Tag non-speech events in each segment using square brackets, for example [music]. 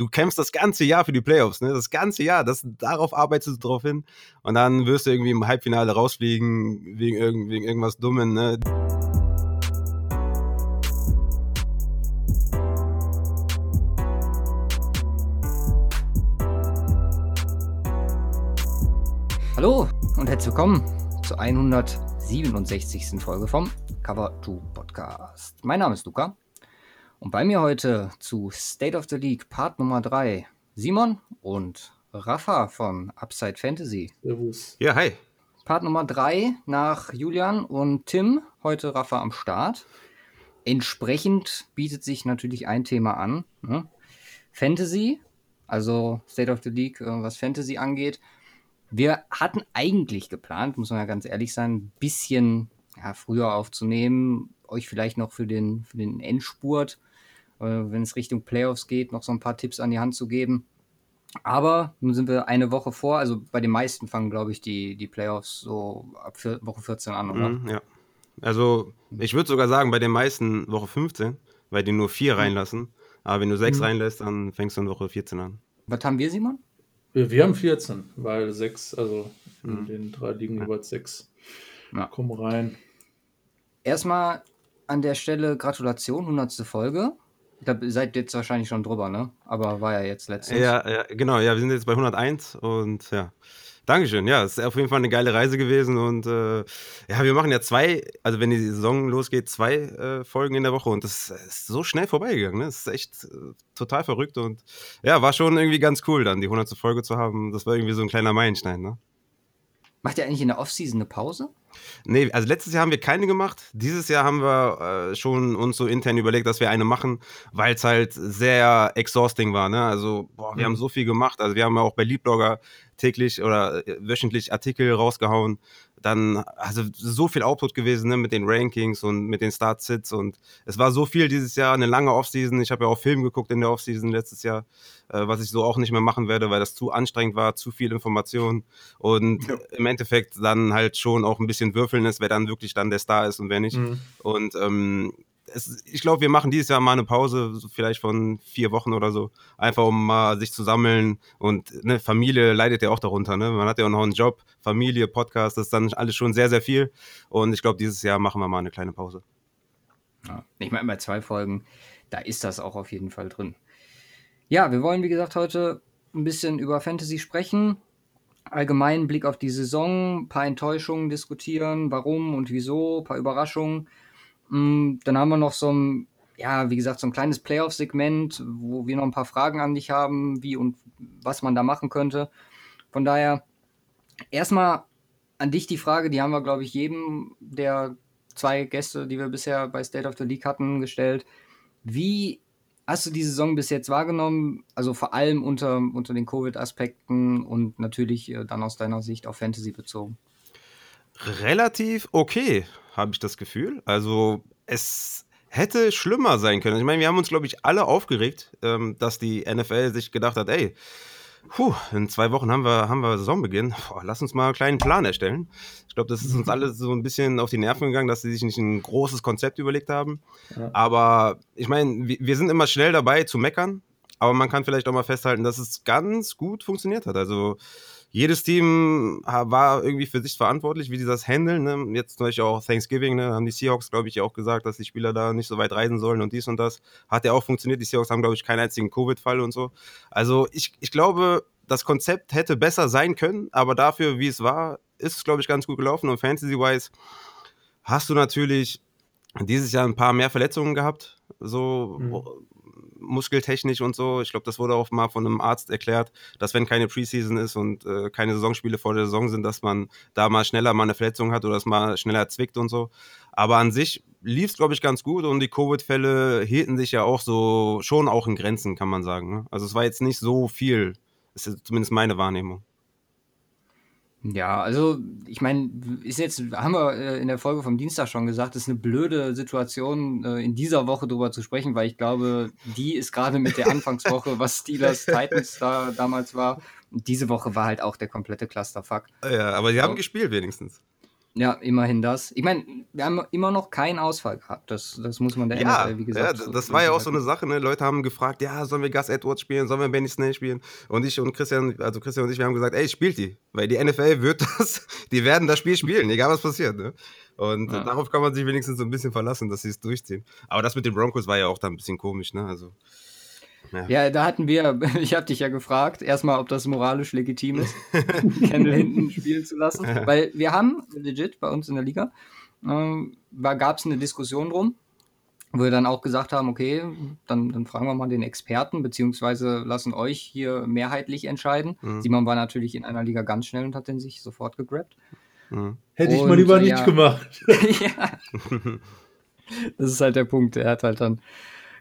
du kämpfst das ganze Jahr für die Playoffs, ne? Das ganze Jahr, das, darauf arbeitest du drauf hin. Und dann wirst du irgendwie im Halbfinale rausfliegen wegen, wegen irgendwas Dummen, ne? Hallo und herzlich willkommen zur 167. Folge vom Cover 2 Podcast. Mein Name ist Luca und bei mir heute zu State of the League Part Nummer 3 Simon und Rafa von Upside Fantasy. Servus. Ja, hi. Part Nummer 3 nach Julian und Tim, heute Rafa am Start. Entsprechend bietet sich natürlich ein Thema an. Ne? Fantasy, also State of the League, äh, was Fantasy angeht. Wir hatten eigentlich geplant, muss man ja ganz ehrlich sein, ein bisschen ja, früher aufzunehmen, euch vielleicht noch für den, für den Endspurt äh, wenn es Richtung Playoffs geht, noch so ein paar Tipps an die Hand zu geben. Aber nun sind wir eine Woche vor, also bei den meisten fangen, glaube ich, die, die Playoffs so ab Woche 14 an, oder? Mm, ja. Also ich würde sogar sagen, bei den meisten Woche 15, weil die nur vier mhm. reinlassen. Aber wenn du sechs mhm. reinlässt, dann fängst du in Woche 14 an. Was haben wir, Simon? Wir, wir haben 14, weil sechs, also in mhm. den drei liegen ja. jeweils sechs. Ja. Kommen rein. Erstmal an der Stelle Gratulation, 100. Folge. Ich glaube, ihr seid jetzt wahrscheinlich schon drüber, ne? Aber war ja jetzt letztens. Ja, ja, genau. Ja, wir sind jetzt bei 101 und ja. Dankeschön. Ja, es ist auf jeden Fall eine geile Reise gewesen und äh, ja, wir machen ja zwei, also wenn die Saison losgeht, zwei äh, Folgen in der Woche und das ist so schnell vorbeigegangen. Ne? Das ist echt äh, total verrückt und ja, war schon irgendwie ganz cool, dann die 100. Folge zu haben. Das war irgendwie so ein kleiner Meilenstein, ne? Macht ihr eigentlich in der Offseason eine Pause? Nee, also letztes Jahr haben wir keine gemacht. Dieses Jahr haben wir äh, schon uns so intern überlegt, dass wir eine machen, weil es halt sehr exhausting war. Ne? Also, boah, wir mhm. haben so viel gemacht. Also, wir haben ja auch bei Leadblogger täglich oder äh, wöchentlich Artikel rausgehauen dann, also so viel Output gewesen ne, mit den Rankings und mit den Start-Sits und es war so viel dieses Jahr, eine lange Offseason. Ich habe ja auch Film geguckt in der Offseason letztes Jahr, äh, was ich so auch nicht mehr machen werde, weil das zu anstrengend war, zu viel Information und ja. im Endeffekt dann halt schon auch ein bisschen würfeln ist, wer dann wirklich dann der Star ist und wer nicht. Mhm. Und ähm, es, ich glaube, wir machen dieses Jahr mal eine Pause, so vielleicht von vier Wochen oder so, einfach um mal sich zu sammeln. Und ne, Familie leidet ja auch darunter. Ne? Man hat ja auch noch einen Job, Familie, Podcast, das ist dann alles schon sehr, sehr viel. Und ich glaube, dieses Jahr machen wir mal eine kleine Pause. Ja, ich meine, bei zwei Folgen, da ist das auch auf jeden Fall drin. Ja, wir wollen, wie gesagt, heute ein bisschen über Fantasy sprechen. Allgemeinen Blick auf die Saison, ein paar Enttäuschungen diskutieren, warum und wieso, ein paar Überraschungen. Mm, dann haben wir noch so ein, ja, wie gesagt, so ein kleines Playoff-Segment, wo wir noch ein paar Fragen an dich haben, wie und was man da machen könnte. Von daher, erstmal an dich die Frage, die haben wir, glaube ich, jedem der zwei Gäste, die wir bisher bei State of the League hatten, gestellt. Wie hast du die Saison bis jetzt wahrgenommen? Also vor allem unter, unter den Covid-Aspekten und natürlich äh, dann aus deiner Sicht auf Fantasy bezogen. Relativ okay habe ich das Gefühl. Also es hätte schlimmer sein können. Ich meine, wir haben uns, glaube ich, alle aufgeregt, ähm, dass die NFL sich gedacht hat, ey, puh, in zwei Wochen haben wir, haben wir Saisonbeginn. Boah, lass uns mal einen kleinen Plan erstellen. Ich glaube, das ist uns alle so ein bisschen auf die Nerven gegangen, dass sie sich nicht ein großes Konzept überlegt haben. Ja. Aber ich meine, wir, wir sind immer schnell dabei zu meckern, aber man kann vielleicht auch mal festhalten, dass es ganz gut funktioniert hat. Also jedes Team war irgendwie für sich verantwortlich, wie sie das handeln. Ne? Jetzt zum Beispiel auch Thanksgiving, ne? haben die Seahawks, glaube ich, auch gesagt, dass die Spieler da nicht so weit reisen sollen und dies und das. Hat ja auch funktioniert. Die Seahawks haben, glaube ich, keinen einzigen Covid-Fall und so. Also ich, ich glaube, das Konzept hätte besser sein können, aber dafür, wie es war, ist es, glaube ich, ganz gut gelaufen. Und Fantasy-wise hast du natürlich dieses Jahr ein paar mehr Verletzungen gehabt. So, mhm muskeltechnisch und so. Ich glaube, das wurde auch mal von einem Arzt erklärt, dass wenn keine Preseason ist und äh, keine Saisonspiele vor der Saison sind, dass man da mal schneller mal eine Verletzung hat oder es mal schneller zwickt und so. Aber an sich lief es, glaube ich, ganz gut und die Covid-Fälle hielten sich ja auch so schon auch in Grenzen, kann man sagen. Ne? Also es war jetzt nicht so viel. Ist zumindest meine Wahrnehmung. Ja, also ich meine, ist jetzt, haben wir äh, in der Folge vom Dienstag schon gesagt, ist eine blöde Situation, äh, in dieser Woche drüber zu sprechen, weil ich glaube, die ist gerade mit der Anfangswoche, was Steelers [laughs] Titans da damals war. Und diese Woche war halt auch der komplette Clusterfuck. Ja, aber sie haben gespielt wenigstens. Ja, immerhin das. Ich meine, wir haben immer noch keinen Ausfall gehabt. Das, das muss man der ja, NFL, wie gesagt. Ja, das so war ja auch so eine Sache. Ne? Leute haben gefragt, ja, sollen wir Gus Edwards spielen, sollen wir Benny Snell spielen? Und ich und Christian, also Christian und ich, wir haben gesagt, ey, spielt die. Weil die NFL wird [laughs] das, die werden das Spiel spielen, egal was passiert. Ne? Und ja. darauf kann man sich wenigstens so ein bisschen verlassen, dass sie es durchziehen. Aber das mit den Broncos war ja auch da ein bisschen komisch, ne? Also. Ja. ja, da hatten wir, [laughs] ich habe dich ja gefragt, erstmal, ob das moralisch legitim ist, [laughs] Kendall hinten spielen zu lassen. Weil wir haben, legit, bei uns in der Liga, äh, gab es eine Diskussion drum, wo wir dann auch gesagt haben, okay, dann, dann fragen wir mal den Experten, beziehungsweise lassen euch hier mehrheitlich entscheiden. Mhm. Simon war natürlich in einer Liga ganz schnell und hat den sich sofort gegrabt. Mhm. Hätte ich mal lieber ja, nicht gemacht. [laughs] ja. Das ist halt der Punkt. Er hat halt dann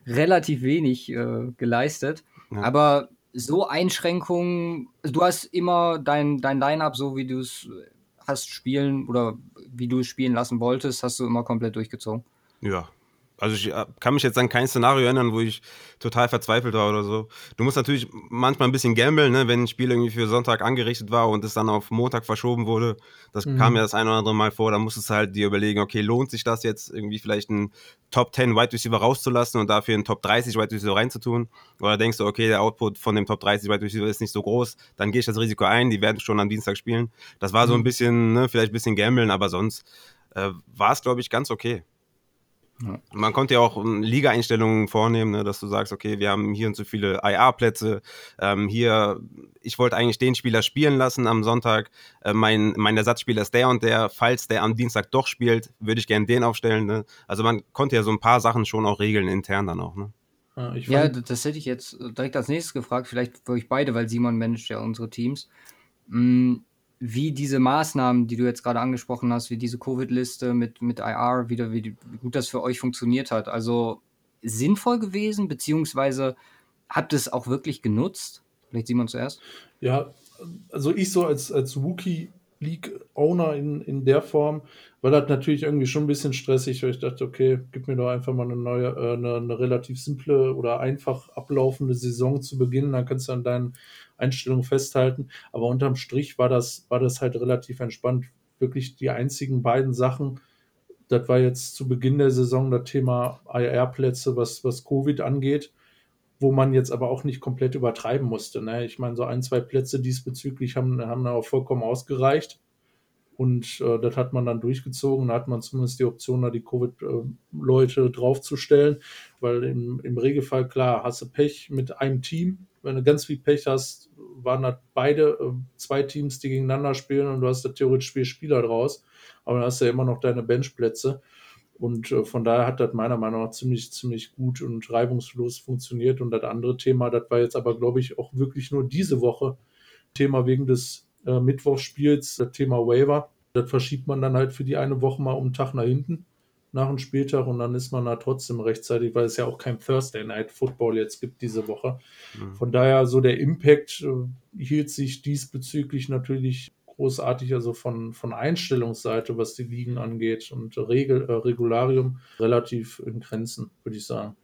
relativ wenig äh, geleistet. Ja. Aber so Einschränkungen, du hast immer dein, dein Line-Up, so wie du es hast spielen oder wie du es spielen lassen wolltest, hast du immer komplett durchgezogen. Ja, also ich äh, kann mich jetzt an kein Szenario erinnern, wo ich total verzweifelt war oder so. Du musst natürlich manchmal ein bisschen gambeln, ne? wenn ein Spiel irgendwie für Sonntag angerichtet war und es dann auf Montag verschoben wurde. Das mhm. kam ja das ein oder andere Mal vor. Da musstest du halt dir überlegen, okay, lohnt sich das jetzt irgendwie vielleicht einen Top 10 Wide Receiver rauszulassen und dafür einen Top 30 Wide Receiver reinzutun? Oder denkst du, okay, der Output von dem Top 30 Wide Receiver ist nicht so groß, dann gehe ich das Risiko ein, die werden schon am Dienstag spielen. Das war so ein mhm. bisschen, ne, vielleicht ein bisschen gambeln, aber sonst äh, war es, glaube ich, ganz okay. Ja. Man konnte ja auch ähm, Liga-Einstellungen vornehmen, ne, dass du sagst, okay, wir haben hier und so viele IA-Plätze. Ähm, hier, ich wollte eigentlich den Spieler spielen lassen am Sonntag. Äh, mein, mein Ersatzspieler ist der und der. Falls der am Dienstag doch spielt, würde ich gerne den aufstellen. Ne? Also man konnte ja so ein paar Sachen schon auch regeln, intern dann auch. Ne? Ja, ja, das hätte ich jetzt direkt als nächstes gefragt, vielleicht für euch beide, weil Simon managt ja unsere Teams. Hm, wie diese Maßnahmen, die du jetzt gerade angesprochen hast, wie diese Covid-Liste mit, mit IR, wieder, wie, gut das für euch funktioniert hat. Also sinnvoll gewesen, beziehungsweise habt ihr es auch wirklich genutzt? Vielleicht Simon zuerst. Ja, also ich so als, als Rookie League-Owner in, in der Form war das natürlich irgendwie schon ein bisschen stressig, weil ich dachte, okay, gib mir doch einfach mal eine neue, äh, eine, eine relativ simple oder einfach ablaufende Saison zu beginnen, dann kannst du an deinen Einstellungen festhalten. Aber unterm Strich war das, war das halt relativ entspannt. Wirklich die einzigen beiden Sachen, das war jetzt zu Beginn der Saison das Thema IR-Plätze, was, was Covid angeht, wo man jetzt aber auch nicht komplett übertreiben musste. Ne? Ich meine, so ein, zwei Plätze diesbezüglich haben, haben auch vollkommen ausgereicht. Und äh, das hat man dann durchgezogen. Da hat man zumindest die Option, da die Covid-Leute draufzustellen. Weil im, im Regelfall, klar, hast du Pech mit einem Team. Wenn du ganz viel Pech hast, waren das beide äh, zwei Teams, die gegeneinander spielen und du hast da theoretisch vier Spieler draus. Aber dann hast du ja immer noch deine Benchplätze. Und äh, von daher hat das meiner Meinung nach ziemlich, ziemlich gut und reibungslos funktioniert. Und das andere Thema, das war jetzt aber, glaube ich, auch wirklich nur diese Woche Thema wegen des äh, Mittwochsspiels, das Thema Waiver. Das verschiebt man dann halt für die eine Woche mal um einen Tag nach hinten nach dem Spieltag und dann ist man da trotzdem rechtzeitig, weil es ja auch kein Thursday Night Football jetzt gibt diese Woche. Mhm. Von daher so der Impact äh, hielt sich diesbezüglich natürlich großartig, also von, von Einstellungsseite, was die Ligen angeht und Regel, äh, Regularium relativ in Grenzen, würde ich sagen.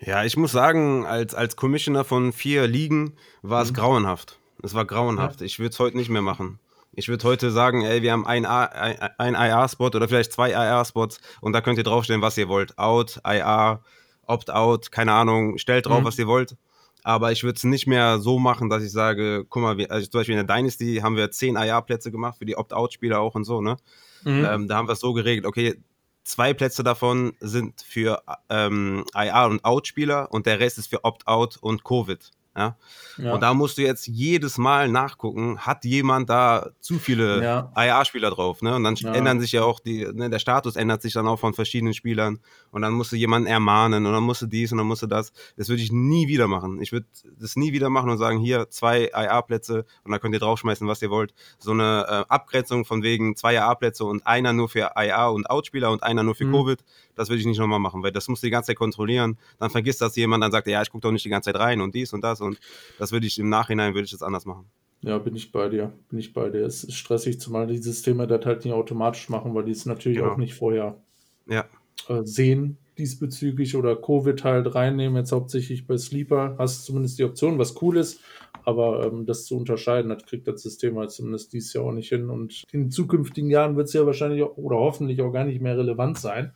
Ja, ich muss sagen, als, als Commissioner von vier Ligen war es mhm. grauenhaft. Es war grauenhaft. Ja. Ich würde es heute nicht mehr machen. Ich würde heute sagen, ey, wir haben ein, ein IR-Spot oder vielleicht zwei IR-Spots und da könnt ihr draufstellen, was ihr wollt. Out, IR, Opt-out, keine Ahnung, stellt drauf, mhm. was ihr wollt. Aber ich würde es nicht mehr so machen, dass ich sage, guck mal, wir, also zum Beispiel in der Dynasty haben wir zehn IR-Plätze gemacht für die Opt-out-Spieler auch und so, ne? Mhm. Ähm, da haben wir es so geregelt, okay, zwei Plätze davon sind für ähm, IR und Out-Spieler und der Rest ist für Opt-out und Covid. Ja? ja? Und da musst du jetzt jedes Mal nachgucken, hat jemand da zu viele ja. IA-Spieler drauf, ne? Und dann ja. ändern sich ja auch die, ne, der Status ändert sich dann auch von verschiedenen Spielern und dann musst du jemanden ermahnen und dann musst du dies und dann musst du das. Das würde ich nie wieder machen. Ich würde das nie wieder machen und sagen, hier zwei IA-Plätze und da könnt ihr draufschmeißen, was ihr wollt. So eine äh, Abgrenzung von wegen zwei IA-Plätze und einer nur für IA und Outspieler und einer nur für mhm. Covid, das würde ich nicht nochmal machen, weil das musst du die ganze Zeit kontrollieren. Dann vergisst das jemand, dann sagt er, ja, ich gucke doch nicht die ganze Zeit rein und dies und das und das würde ich im Nachhinein, würde ich das anders machen. Ja, bin ich bei dir. Bin ich bei dir. Es ist stressig, zumal die Systeme das halt nicht automatisch machen, weil die es natürlich genau. auch nicht vorher ja. äh, sehen, diesbezüglich oder Covid halt reinnehmen, jetzt hauptsächlich bei Sleeper, hast du zumindest die Option, was cool ist, aber ähm, das zu unterscheiden, das kriegt das System halt zumindest dieses Jahr auch nicht hin und in zukünftigen Jahren wird es ja wahrscheinlich auch, oder hoffentlich auch gar nicht mehr relevant sein.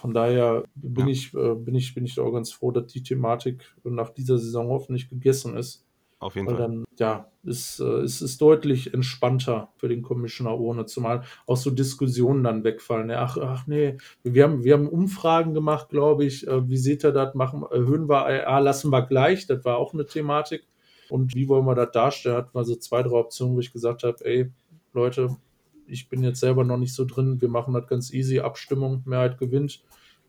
Von daher bin, ja. ich, äh, bin, ich, bin ich auch ganz froh, dass die Thematik nach dieser Saison hoffentlich gegessen ist. Auf jeden Weil Fall. dann, ja, ist, äh, ist, ist deutlich entspannter für den Commissioner ohne, zumal auch so Diskussionen dann wegfallen. Ach, ach nee, wir haben, wir haben Umfragen gemacht, glaube ich. Äh, wie seht ihr das? Machen, erhöhen wir IA, lassen wir gleich. Das war auch eine Thematik. Und wie wollen wir das darstellen? Hatten wir so zwei, drei Optionen, wo ich gesagt habe, ey, Leute, ich bin jetzt selber noch nicht so drin. Wir machen das ganz easy. Abstimmung, Mehrheit gewinnt.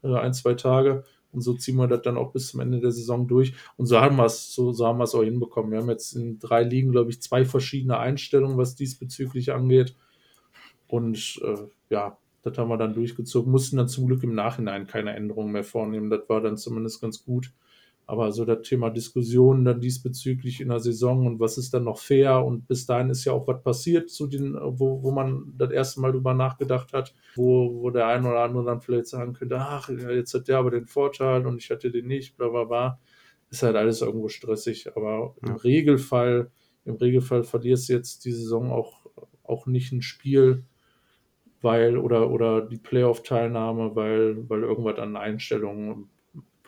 Äh, ein, zwei Tage. Und so ziehen wir das dann auch bis zum Ende der Saison durch. Und so haben wir es, so, so haben wir es auch hinbekommen. Wir haben jetzt in drei Ligen, glaube ich, zwei verschiedene Einstellungen, was diesbezüglich angeht. Und äh, ja, das haben wir dann durchgezogen. Mussten dann zum Glück im Nachhinein keine Änderungen mehr vornehmen. Das war dann zumindest ganz gut. Aber so das Thema Diskussionen dann diesbezüglich in der Saison und was ist dann noch fair und bis dahin ist ja auch was passiert, zu den, wo, wo man das erste Mal drüber nachgedacht hat, wo, wo der ein oder andere dann vielleicht sagen könnte, ach, jetzt hat der aber den Vorteil und ich hatte den nicht, bla bla bla. Ist halt alles irgendwo stressig. Aber ja. im Regelfall, im Regelfall verlierst du jetzt die Saison auch, auch nicht ein Spiel, weil, oder, oder die Playoff-Teilnahme, weil, weil irgendwas an Einstellungen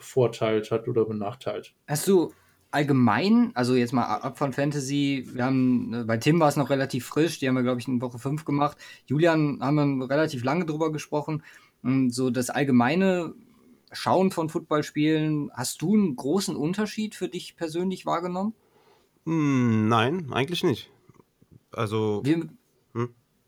bevorteilt hat oder benachteilt. Hast du allgemein, also jetzt mal ab von Fantasy, wir haben, ne, bei Tim war es noch relativ frisch, die haben wir, glaube ich, in Woche 5 gemacht. Julian haben wir relativ lange drüber gesprochen. Und so das allgemeine Schauen von Footballspielen, hast du einen großen Unterschied für dich persönlich wahrgenommen? Hm, nein, eigentlich nicht. Also. Wir,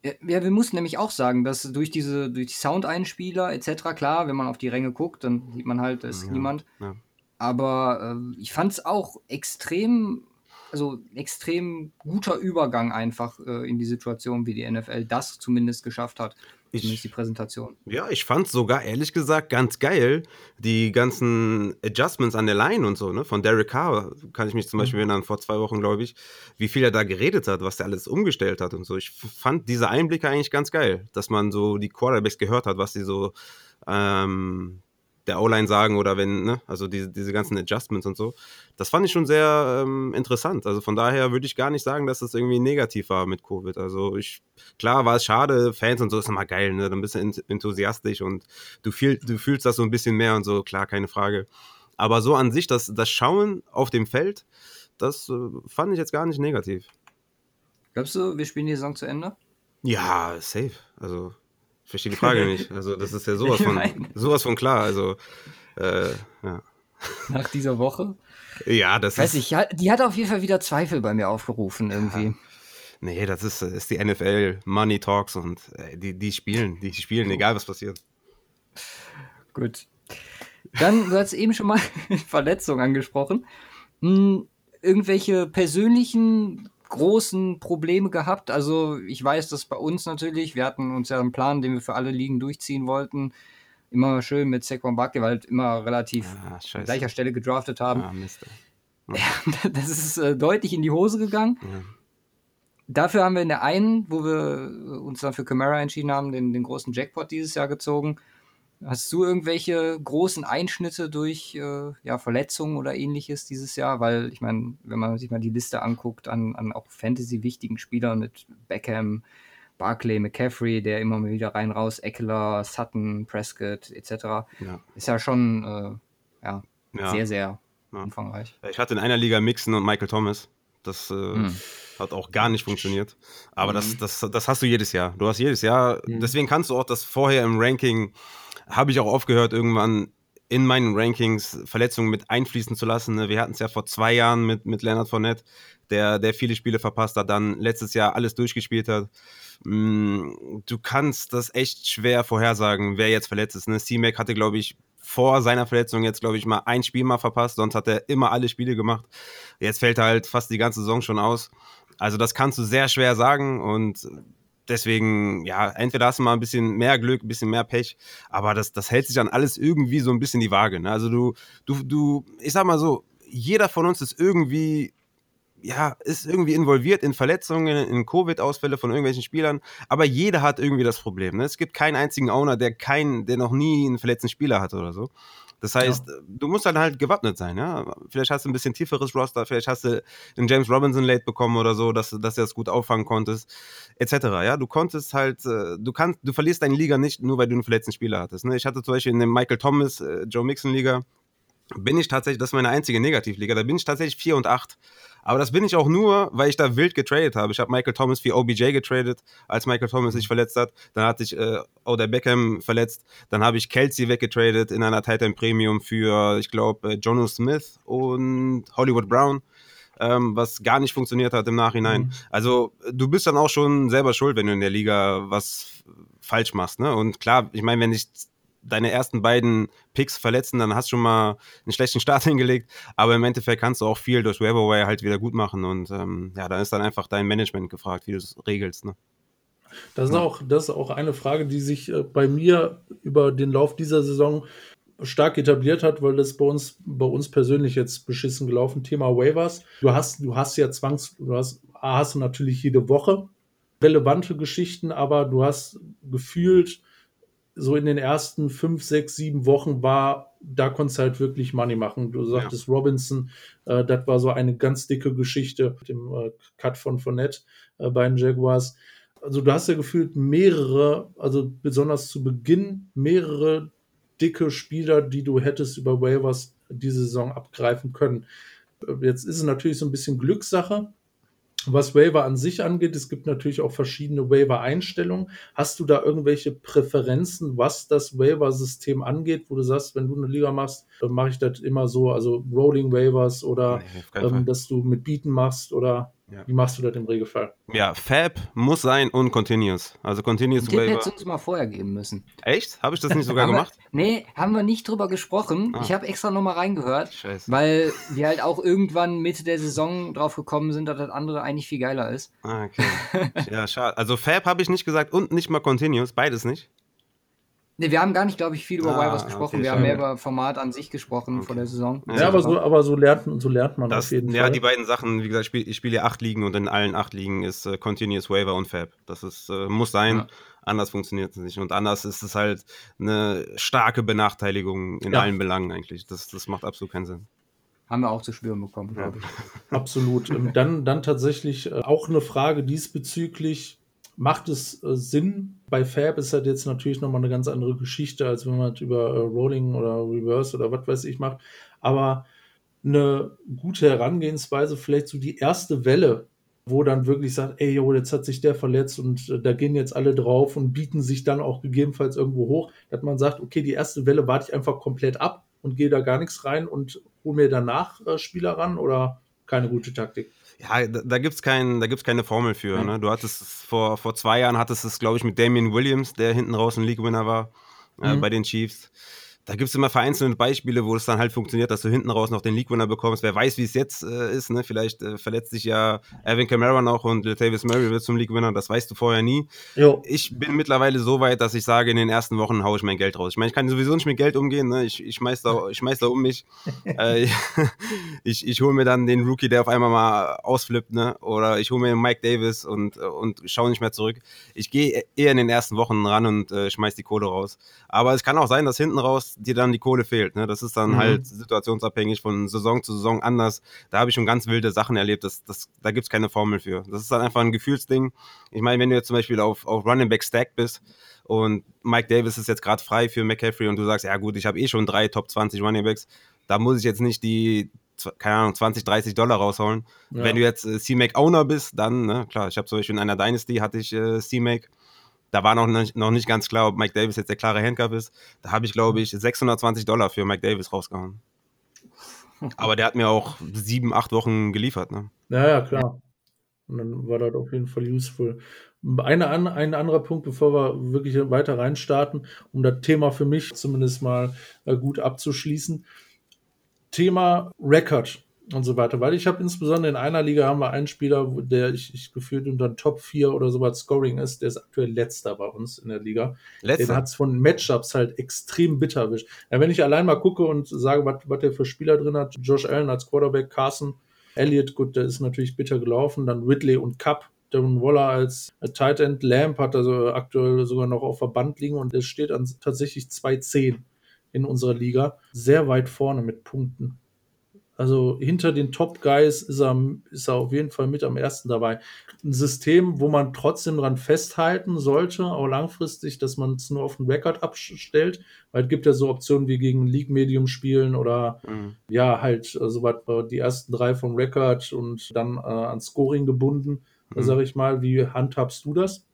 ja, wir mussten nämlich auch sagen, dass durch diese, durch die Soundeinspieler etc., klar, wenn man auf die Ränge guckt, dann sieht man halt, da ist ja, niemand. Ja. Aber äh, ich fand es auch extrem, also extrem guter Übergang einfach äh, in die Situation, wie die NFL das zumindest geschafft hat. Ich, zumindest die Präsentation. Ja, ich fand sogar ehrlich gesagt ganz geil, die ganzen Adjustments an der Line und so, ne? Von Derek Carr kann ich mich zum mhm. Beispiel erinnern, vor zwei Wochen, glaube ich, wie viel er da geredet hat, was er alles umgestellt hat und so. Ich fand diese Einblicke eigentlich ganz geil, dass man so die Quarterbacks gehört hat, was sie so ähm, der O-Line sagen oder wenn, ne, also diese, diese ganzen Adjustments und so. Das fand ich schon sehr ähm, interessant. Also von daher würde ich gar nicht sagen, dass das irgendwie negativ war mit Covid. Also ich, klar war es schade, Fans und so ist immer geil, ne? Dann bist du enthusiastisch und du, fühl, du fühlst das so ein bisschen mehr und so, klar, keine Frage. Aber so an sich, das, das Schauen auf dem Feld, das äh, fand ich jetzt gar nicht negativ. Glaubst du, wir spielen die Saison zu Ende? Ja, safe. Also ich verstehe die Frage [laughs] nicht. Also, das ist ja sowas von, sowas von klar. Also, äh, ja. Nach dieser Woche? Ja, das Weiß ist. Weiß ich, die hat auf jeden Fall wieder Zweifel bei mir aufgerufen, irgendwie. Ja. Nee, das ist, ist die NFL, Money Talks und äh, die, die spielen, die spielen, egal was passiert. Gut. Dann, du hast eben schon mal [laughs] Verletzungen angesprochen. Hm, irgendwelche persönlichen großen Probleme gehabt. Also ich weiß, dass bei uns natürlich, wir hatten uns ja einen Plan, den wir für alle Ligen durchziehen wollten. Immer schön mit Saquon Barkley, weil halt immer relativ ah, an gleicher Stelle gedraftet haben. Ah, Mist. [laughs] Ja, das ist äh, deutlich in die Hose gegangen. Ja. Dafür haben wir in der einen, wo wir uns dann für Camara entschieden haben, den, den großen Jackpot dieses Jahr gezogen. Hast du irgendwelche großen Einschnitte durch äh, ja, Verletzungen oder ähnliches dieses Jahr? Weil ich meine, wenn man sich mal die Liste anguckt an, an auch Fantasy-wichtigen Spielern mit Beckham, Barclay, McCaffrey, der immer mal wieder rein raus, Eckler, Sutton, Prescott etc. Ja. Ist ja schon äh, ja, ja, sehr, sehr umfangreich. Ich hatte in einer Liga Mixon und Michael Thomas. Das äh, hm. hat auch gar nicht funktioniert. Aber hm. das, das, das hast du jedes Jahr. Du hast jedes Jahr, hm. deswegen kannst du auch das vorher im Ranking habe ich auch aufgehört, irgendwann in meinen Rankings Verletzungen mit einfließen zu lassen. Ne? Wir hatten es ja vor zwei Jahren mit, mit Leonard Fournette, der, der viele Spiele verpasst hat, dann letztes Jahr alles durchgespielt hat. Mm, du kannst das echt schwer vorhersagen, wer jetzt verletzt ist. Ne? C-Mac hatte, glaube ich, vor seiner Verletzung jetzt, glaube ich, mal ein Spiel mal verpasst, sonst hat er immer alle Spiele gemacht. Jetzt fällt er halt fast die ganze Saison schon aus. Also das kannst du sehr schwer sagen und deswegen, ja, entweder hast du mal ein bisschen mehr Glück, ein bisschen mehr Pech, aber das, das hält sich dann alles irgendwie so ein bisschen die Waage. Ne? Also du, du, du, ich sag mal so, jeder von uns ist irgendwie ja, ist irgendwie involviert in Verletzungen, in Covid-Ausfälle von irgendwelchen Spielern, aber jeder hat irgendwie das Problem. Ne? Es gibt keinen einzigen Owner, der keinen, der noch nie einen verletzten Spieler hatte oder so. Das heißt, ja. du musst dann halt gewappnet sein, ja. Vielleicht hast du ein bisschen tieferes Roster, vielleicht hast du einen James Robinson late bekommen oder so, dass, dass du das gut auffangen konntest, etc. Ja, du konntest halt, äh, du kannst, du verlierst deine Liga nicht nur, weil du einen verletzten Spieler hattest. Ne? Ich hatte zum Beispiel in dem Michael Thomas, äh, Joe Mixon Liga, bin ich tatsächlich, das ist meine einzige Negativliga, da bin ich tatsächlich 4 und 8. Aber das bin ich auch nur, weil ich da wild getradet habe. Ich habe Michael Thomas für OBJ getradet, als Michael Thomas sich verletzt hat. Dann hatte ich äh, Oder Beckham verletzt. Dann habe ich Kelsey weggetradet in einer Titan Premium für, ich glaube, äh, Jono Smith und Hollywood Brown. Ähm, was gar nicht funktioniert hat im Nachhinein. Mhm. Also du bist dann auch schon selber schuld, wenn du in der Liga was falsch machst. Ne? Und klar, ich meine, wenn ich deine ersten beiden Picks verletzen, dann hast du schon mal einen schlechten Start [laughs] hingelegt. Aber im Endeffekt kannst du auch viel durch Waverwire halt wieder gut machen. Und ähm, ja, dann ist dann einfach dein Management gefragt, wie du es regelst. Ne? Das ist, auch, das ist auch eine Frage, die sich äh, bei mir über den Lauf dieser Saison stark etabliert hat, weil das bei uns, bei uns persönlich jetzt beschissen gelaufen. Thema Waivers. Du hast, du hast ja zwangs, du hast, hast du natürlich jede Woche relevante Geschichten, aber du hast gefühlt so in den ersten fünf, sechs, sieben Wochen war, da konntest du halt wirklich Money machen. Du sagtest ja. Robinson, äh, das war so eine ganz dicke Geschichte mit dem äh, Cut von Fournette äh, bei den Jaguars. Also du hast ja gefühlt mehrere, also besonders zu Beginn mehrere dicke Spieler, die du hättest über Waivers diese Saison abgreifen können. Äh, jetzt ist es natürlich so ein bisschen Glückssache, was Waiver an sich angeht, es gibt natürlich auch verschiedene Waiver-Einstellungen. Hast du da irgendwelche Präferenzen, was das Waiver-System angeht, wo du sagst, wenn du eine Liga machst, dann mache ich das immer so, also Rolling Waivers oder nee, ähm, dass du mit Bieten machst oder ja. Wie machst du das im Regelfall? Ja, Fab muss sein und Continuous. Also Continuous Den Waiver. hättest du uns mal vorher geben müssen. Echt? Habe ich das nicht [laughs] sogar gemacht? Wir, nee, haben wir nicht drüber gesprochen. Ah. Ich habe extra nochmal reingehört, Scheiße. weil wir halt auch irgendwann Mitte der Saison drauf gekommen sind, dass das andere eigentlich viel geiler ist. Ah, okay. ja, schade. Also Fab habe ich nicht gesagt und nicht mal Continuous, beides nicht. Ne, wir haben gar nicht, glaube ich, viel über ah, Wilders gesprochen. Okay, wir haben mehr über Format an sich gesprochen okay. vor der Saison. Ja, aber so, aber so lernt, so lernt man das, auf jeden ja, Fall. Ja, die beiden Sachen, wie gesagt, ich spiele spiel ja acht Ligen und in allen acht Ligen ist äh, Continuous Waiver und Fab. Das ist, äh, muss sein. Ja. Anders funktioniert es nicht. Und anders ist es halt eine starke Benachteiligung in ja. allen Belangen eigentlich. Das, das macht absolut keinen Sinn. Haben wir auch zu spüren bekommen, glaube ich. Absolut. Ähm, dann, dann tatsächlich äh, auch eine Frage diesbezüglich macht es äh, Sinn. Bei Fab ist das jetzt natürlich nochmal eine ganz andere Geschichte, als wenn man das über äh, Rolling oder Reverse oder was weiß ich macht. Aber eine gute Herangehensweise, vielleicht so die erste Welle, wo dann wirklich sagt, ey, jo, jetzt hat sich der verletzt und äh, da gehen jetzt alle drauf und bieten sich dann auch gegebenenfalls irgendwo hoch, dass man sagt, okay, die erste Welle warte ich einfach komplett ab und gehe da gar nichts rein und hole mir danach äh, Spieler ran oder keine gute Taktik? Ja, da, da gibt es kein, keine Formel für. Ne? Du hattest vor, vor zwei Jahren hattest es, glaube ich, mit Damian Williams, der hinten raus ein League-Winner war äh, mhm. bei den Chiefs da gibt es immer vereinzelte Beispiele, wo es dann halt funktioniert, dass du hinten raus noch den League-Winner bekommst. Wer weiß, wie es jetzt äh, ist, ne? Vielleicht äh, verletzt sich ja Evan Kamara noch und Latavius Murray wird zum League-Winner. Das weißt du vorher nie. Jo. Ich bin mittlerweile so weit, dass ich sage, in den ersten Wochen haue ich mein Geld raus. Ich meine, ich kann sowieso nicht mit Geld umgehen. Ne? Ich, ich schmeiß da, [laughs] ich schmeiß da um mich. äh, [laughs] ich ich hole mir dann den Rookie, der auf einmal mal ausflippt, ne? Oder ich hole mir Mike Davis und, und schaue nicht mehr zurück. Ich gehe eher in den ersten Wochen ran und äh, schmeiß die Kohle raus. Aber es kann auch sein, dass hinten raus dir dann die Kohle fehlt. Ne? Das ist dann mhm. halt situationsabhängig von Saison zu Saison anders. Da habe ich schon ganz wilde Sachen erlebt. Das, das, da gibt es keine Formel für. Das ist dann einfach ein Gefühlsding. Ich meine, wenn du jetzt zum Beispiel auf, auf Running Back Stack bist und Mike Davis ist jetzt gerade frei für McCaffrey und du sagst, ja gut, ich habe eh schon drei Top 20 Running Backs, da muss ich jetzt nicht die keine Ahnung, 20, 30 Dollar raushauen. Ja. Wenn du jetzt äh, C-Mac Owner bist, dann, ne, klar, ich habe zum Beispiel in einer Dynasty hatte ich äh, C-Mac da war noch nicht, noch nicht ganz klar, ob Mike Davis jetzt der klare Handcuff ist. Da habe ich, glaube ich, 620 Dollar für Mike Davis rausgehauen. Aber der hat mir auch sieben, acht Wochen geliefert. Ne? Ja, ja, klar. Und dann war das auf jeden Fall useful. Eine, ein anderer Punkt, bevor wir wirklich weiter reinstarten, um das Thema für mich zumindest mal äh, gut abzuschließen. Thema Record und so weiter. Weil ich habe insbesondere in einer Liga haben wir einen Spieler, der ich, ich gefühlt unter Top 4 oder so was Scoring ist, der ist aktuell letzter bei uns in der Liga. Letzter. Den hat es von Matchups halt extrem bitter erwischt. Ja, wenn ich allein mal gucke und sage, was der für Spieler drin hat, Josh Allen als Quarterback, Carson Elliott, gut, der ist natürlich bitter gelaufen. Dann Ridley und Cup. Darren Waller als Tight End. Lamp hat also aktuell sogar noch auf Verband liegen und es steht an tatsächlich 2-10 in unserer Liga. Sehr weit vorne mit Punkten. Also hinter den Top Guys ist er, ist er auf jeden Fall mit am ersten dabei. Ein System, wo man trotzdem dran festhalten sollte, auch langfristig, dass man es nur auf den Rekord abstellt, weil es gibt ja so Optionen wie gegen League Medium spielen oder mhm. ja, halt also die ersten drei vom Rekord und dann äh, an Scoring gebunden. Mhm. Sag ich mal, wie handhabst du das?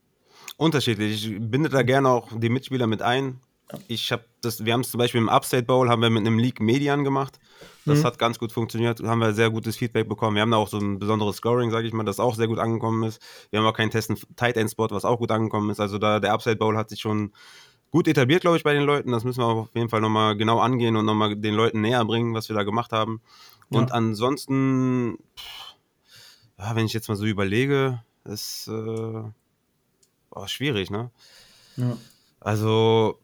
Unterschiedlich. Ich binde da gerne auch die Mitspieler mit ein. Ich habe das, wir haben es zum Beispiel im Upstate Bowl haben wir mit einem League Median gemacht. Das mhm. hat ganz gut funktioniert, haben wir sehr gutes Feedback bekommen. Wir haben da auch so ein besonderes Scoring, sage ich mal, das auch sehr gut angekommen ist. Wir haben auch keinen Testen Tight End Spot, was auch gut angekommen ist. Also da der Upside Bowl hat sich schon gut etabliert, glaube ich, bei den Leuten. Das müssen wir auf jeden Fall nochmal genau angehen und nochmal den Leuten näher bringen, was wir da gemacht haben. Und ja. ansonsten, ja, wenn ich jetzt mal so überlege, ist äh, oh, schwierig, ne? Ja. Also